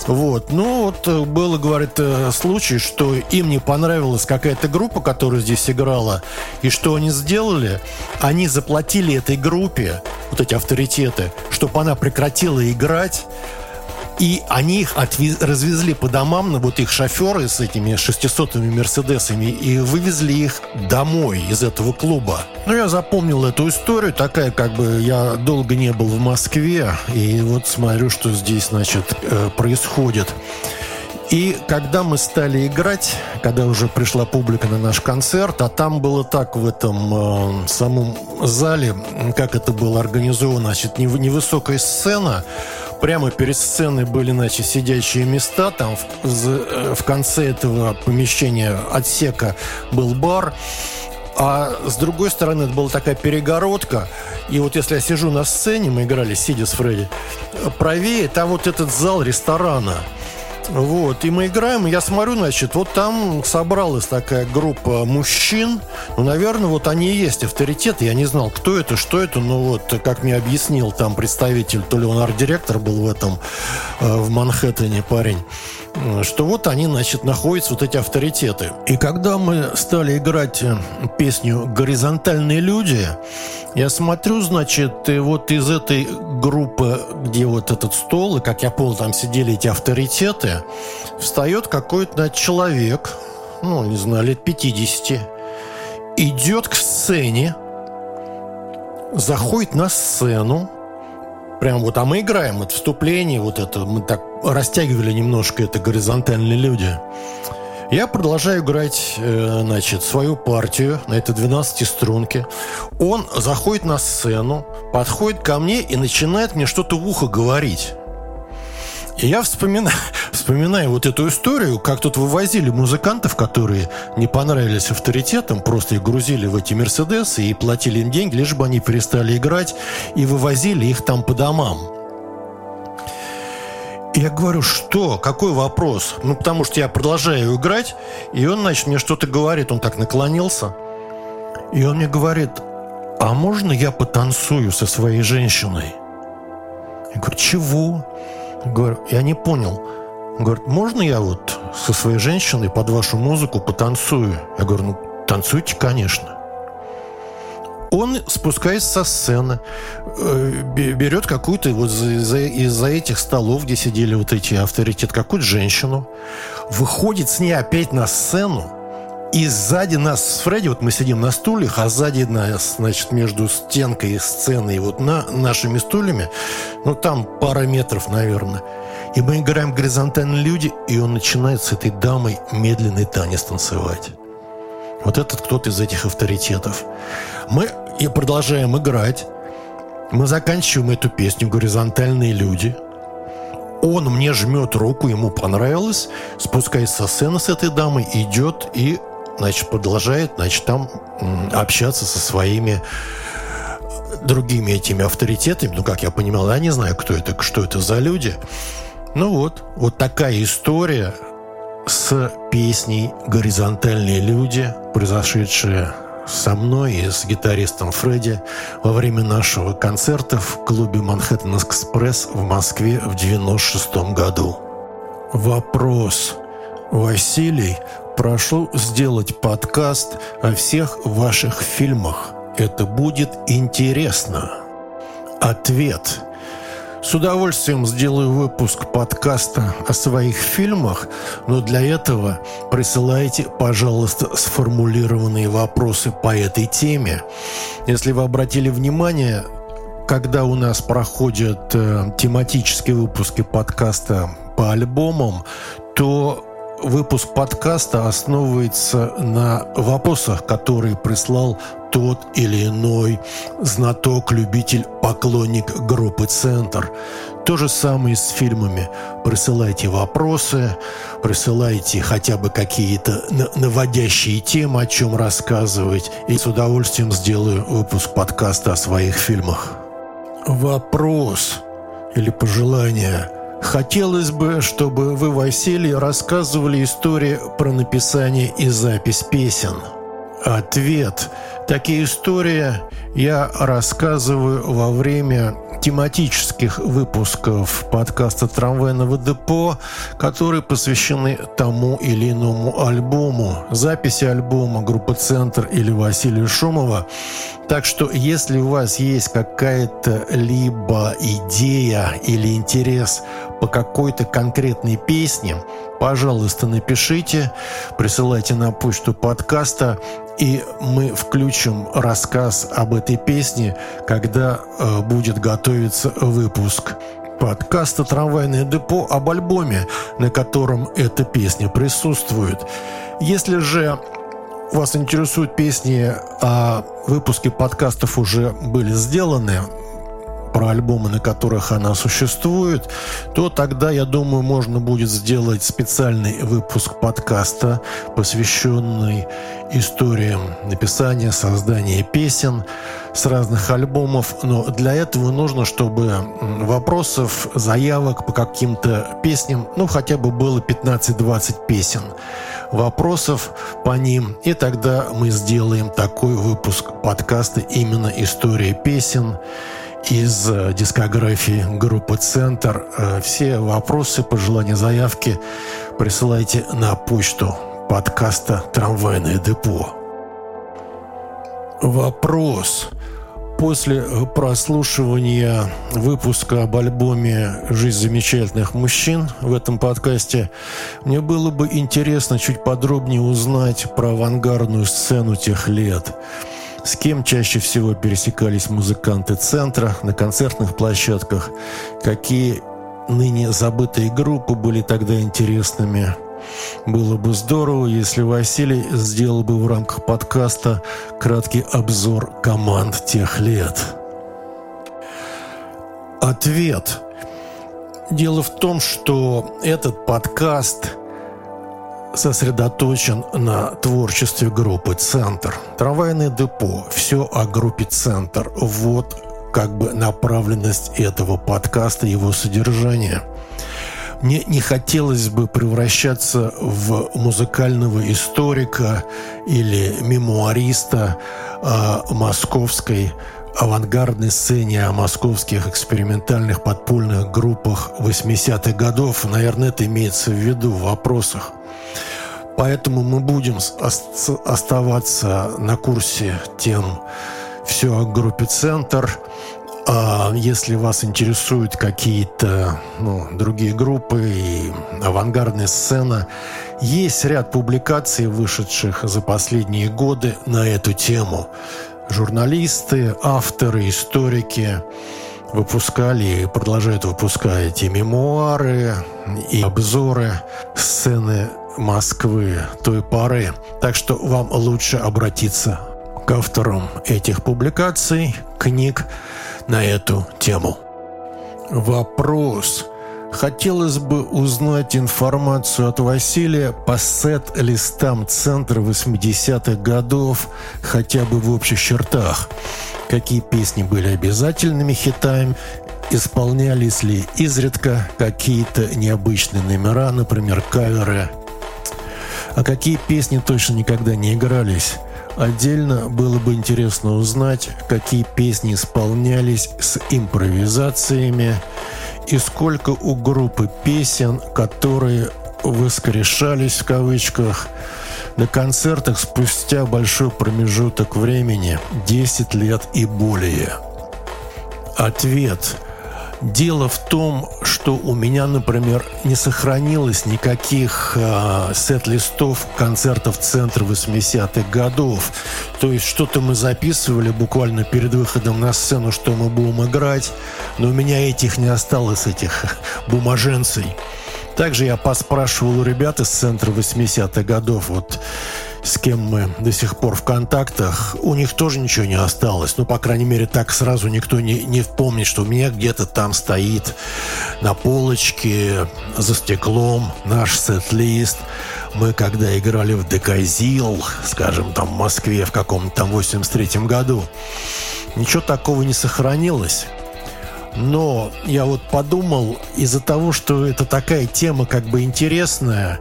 Speaker 1: вот. Ну, вот э, было, говорит, э, случай, что им не понравилась какая-то группа, которая здесь играла, и что они сделали? Они заплатили этой группе, вот эти авторитеты, чтобы она прекратила играть, и они их отвез, развезли по домам, на вот их шоферы с этими 600-ми Мерседесами, и вывезли их домой из этого клуба. Ну, я запомнил эту историю, такая, как бы, я долго не был в Москве, и вот смотрю, что здесь, значит, э, происходит. И когда мы стали играть, когда уже пришла публика на наш концерт, а там было так в этом э, самом зале, как это было организовано, значит, невысокая сцена, Прямо перед сценой были, значит, сидящие места. Там в, э, в конце этого помещения отсека был бар. А с другой стороны, это была такая перегородка. И вот если я сижу на сцене, мы играли, сидя с Фредди, правее, там вот этот зал ресторана – вот, и мы играем, и я смотрю, значит, вот там собралась такая группа мужчин. Ну, наверное, вот они и есть авторитеты. Я не знал, кто это, что это, но вот, как мне объяснил там представитель, то ли он арт-директор был в этом, э, в Манхэттене парень, что вот они, значит, находятся, вот эти авторитеты. И когда мы стали играть э, песню «Горизонтальные люди», я смотрю, значит, и вот из этой группы, где вот этот стол, и, как я понял, там сидели эти авторитеты, встает какой-то человек, ну, не знаю, лет 50, идет к сцене, заходит на сцену, прям вот, а мы играем, это вступление, вот это, мы так растягивали немножко, это горизонтальные люди. Я продолжаю играть, э, значит, свою партию на этой 12-струнке. Он заходит на сцену, подходит ко мне и начинает мне что-то в ухо говорить. И я вспоминаю, вспоминаю вот эту историю, как тут вывозили музыкантов, которые не понравились авторитетам, просто их грузили в эти Мерседесы и платили им деньги, лишь бы они перестали играть, и вывозили их там по домам. Я говорю, что? Какой вопрос? Ну, потому что я продолжаю играть, и он, значит, мне что-то говорит, он так наклонился. И он мне говорит, а можно я потанцую со своей женщиной? Я говорю, чего? Говорю, я не понял. Он говорит, можно я вот со своей женщиной под вашу музыку потанцую? Я говорю, ну, танцуйте, конечно. Он спускается со сцены, э, берет какую-то вот из-за из этих столов, где сидели вот эти авторитет, какую-то женщину, выходит с ней опять на сцену, и сзади нас с Фредди, вот мы сидим на стульях, а сзади нас, значит, между стенкой и сценой, вот на нашими стульями, ну, там пара метров, наверное. И мы играем горизонтальные люди, и он начинает с этой дамой медленный танец танцевать. Вот этот кто-то из этих авторитетов. Мы и продолжаем играть. Мы заканчиваем эту песню «Горизонтальные люди». Он мне жмет руку, ему понравилось, спускается со сцены с этой дамой, идет и, значит, продолжает, значит, там общаться со своими другими этими авторитетами. Ну, как я понимал, я не знаю, кто это, что это за люди. Ну вот, вот такая история с песней «Горизонтальные люди», произошедшая со мной и с гитаристом Фредди во время нашего концерта в клубе «Манхэттен Экспресс» в Москве в 96 году. Вопрос. Василий, прошу сделать подкаст о всех ваших фильмах. Это будет интересно. Ответ. С удовольствием сделаю выпуск подкаста о своих фильмах, но для этого присылайте, пожалуйста, сформулированные вопросы по этой теме. Если вы обратили внимание, когда у нас проходят э, тематические выпуски подкаста по альбомам, то выпуск подкаста основывается на вопросах, которые прислал тот или иной знаток, любитель, поклонник группы «Центр». То же самое с фильмами. Присылайте вопросы, присылайте хотя бы какие-то наводящие темы, о чем рассказывать, и с удовольствием сделаю выпуск подкаста о своих фильмах. Вопрос или пожелание – Хотелось бы, чтобы вы, Василий, рассказывали истории про написание и запись песен. Ответ. Такие истории я рассказываю во время тематических выпусков подкаста «Трамвайного депо», которые посвящены тому или иному альбому, записи альбома группы «Центр» или Василия Шумова. Так что, если у вас есть какая-то либо идея или интерес по какой-то конкретной песне, пожалуйста, напишите, присылайте на почту подкаста, и мы включим рассказ об этой песне, когда э, будет готовиться выпуск подкаста «Трамвайное депо» об альбоме, на котором эта песня присутствует. Если же вас интересуют песни, а выпуски подкастов уже были сделаны, про альбомы, на которых она существует, то тогда, я думаю, можно будет сделать специальный выпуск подкаста, посвященный историям написания, создания песен с разных альбомов. Но для этого нужно, чтобы вопросов, заявок по каким-то песням, ну, хотя бы было 15-20 песен вопросов по ним, и тогда мы сделаем такой выпуск подкаста именно «История песен», из э, дискографии группы «Центр». Э, все вопросы, пожелания, заявки присылайте на почту подкаста «Трамвайное депо». Вопрос. После прослушивания выпуска об альбоме «Жизнь замечательных мужчин» в этом подкасте мне было бы интересно чуть подробнее узнать про авангардную сцену тех лет – с кем чаще всего пересекались музыканты центра на концертных площадках? Какие ныне забытые группы были тогда интересными? Было бы здорово, если Василий сделал бы в рамках подкаста краткий обзор команд тех лет. Ответ. Дело в том, что этот подкаст – сосредоточен на творчестве группы «Центр». Трамвайное депо, все о группе «Центр». Вот как бы направленность этого подкаста, его содержание. Мне не хотелось бы превращаться в музыкального историка или мемуариста о московской авангардной сцене, о московских экспериментальных подпольных группах 80-х годов. Наверное, это имеется в виду в вопросах. Поэтому мы будем оставаться на курсе тем «Все о группе «Центр», а если вас интересуют какие-то ну, другие группы и авангардная сцена, есть ряд публикаций, вышедших за последние годы на эту тему. Журналисты, авторы, историки выпускали и продолжают выпускать и мемуары, и обзоры сцены Москвы той поры. Так что вам лучше обратиться к авторам этих публикаций, книг, на эту тему. Вопрос. Хотелось бы узнать информацию от Василия по сет-листам Центра 80-х годов, хотя бы в общих чертах. Какие песни были обязательными хитами, исполнялись ли изредка какие-то необычные номера, например, каверы, а какие песни точно никогда не игрались – Отдельно было бы интересно узнать, какие песни исполнялись с импровизациями и сколько у группы песен, которые «воскрешались» в кавычках. На концертах спустя большой промежуток времени, 10 лет и более. Ответ – Дело в том, что у меня, например, не сохранилось никаких э, сет-листов концертов центра 80-х годов. То есть что-то мы записывали буквально перед выходом на сцену, что мы будем играть, но у меня этих не осталось, этих бумаженцей. Также я поспрашивал у ребят из центра 80-х годов, вот с кем мы до сих пор в контактах, у них тоже ничего не осталось. Ну, по крайней мере, так сразу никто не, не вспомнит, что у меня где-то там стоит на полочке за стеклом наш сет-лист. Мы когда играли в Деказил, скажем, там в Москве в каком-то там 83-м году, ничего такого не сохранилось. Но я вот подумал, из-за того, что это такая тема как бы интересная,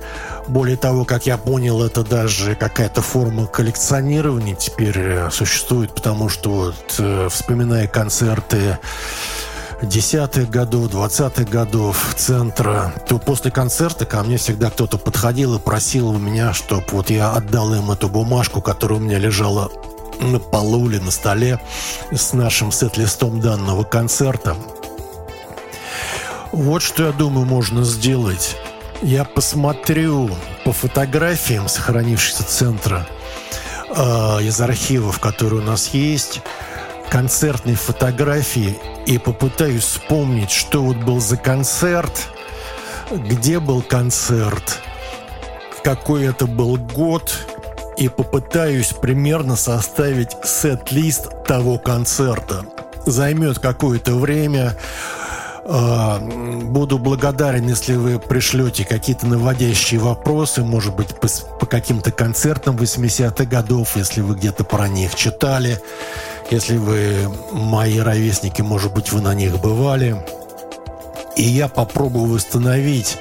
Speaker 1: более того, как я понял, это даже какая-то форма коллекционирования теперь э, существует, потому что вот, э, вспоминая концерты десятых годов, двадцатых годов центра, то после концерта ко мне всегда кто-то подходил и просил у меня, чтобы вот я отдал им эту бумажку, которая у меня лежала на полу или на столе с нашим сет-листом данного концерта. Вот что, я думаю, можно сделать. Я посмотрю по фотографиям сохранившихся центра э, из архивов, которые у нас есть, концертные фотографии и попытаюсь вспомнить, что вот был за концерт, где был концерт, какой это был год, и попытаюсь примерно составить сет-лист того концерта. Займет какое-то время, буду благодарен, если вы пришлете какие-то наводящие вопросы, может быть, по, по каким-то концертам 80-х годов, если вы где-то про них читали, если вы мои ровесники, может быть, вы на них бывали. И я попробую восстановить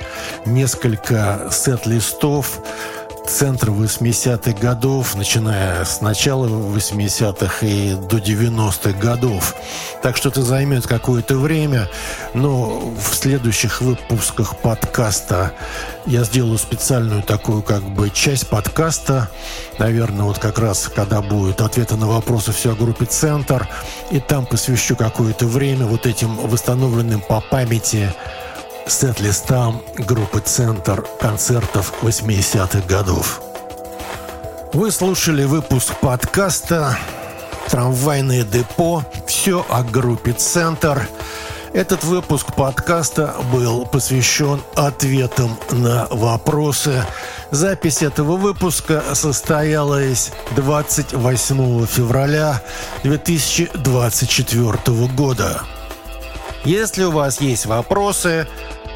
Speaker 1: несколько сет-листов, центр 80-х годов, начиная с начала 80-х и до 90-х годов. Так что это займет какое-то время, но в следующих выпусках подкаста я сделаю специальную такую как бы часть подкаста, наверное, вот как раз когда будут ответы на вопросы все о группе «Центр», и там посвящу какое-то время вот этим восстановленным по памяти сет-листам группы «Центр» концертов 80-х годов. Вы слушали выпуск подкаста «Трамвайное депо. Все о группе «Центр». Этот выпуск подкаста был посвящен ответам на вопросы. Запись этого выпуска состоялась 28 февраля 2024 года. Если у вас есть вопросы,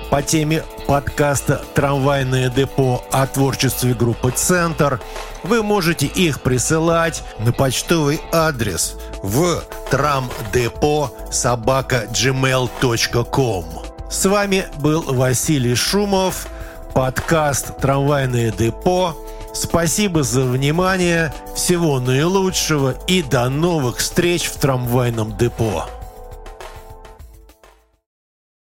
Speaker 1: по теме подкаста «Трамвайное депо» о творчестве группы «Центр». Вы можете их присылать на почтовый адрес в трамдепо собака gmail.com. С вами был Василий Шумов, подкаст «Трамвайное депо». Спасибо за внимание, всего наилучшего и до новых встреч в трамвайном депо.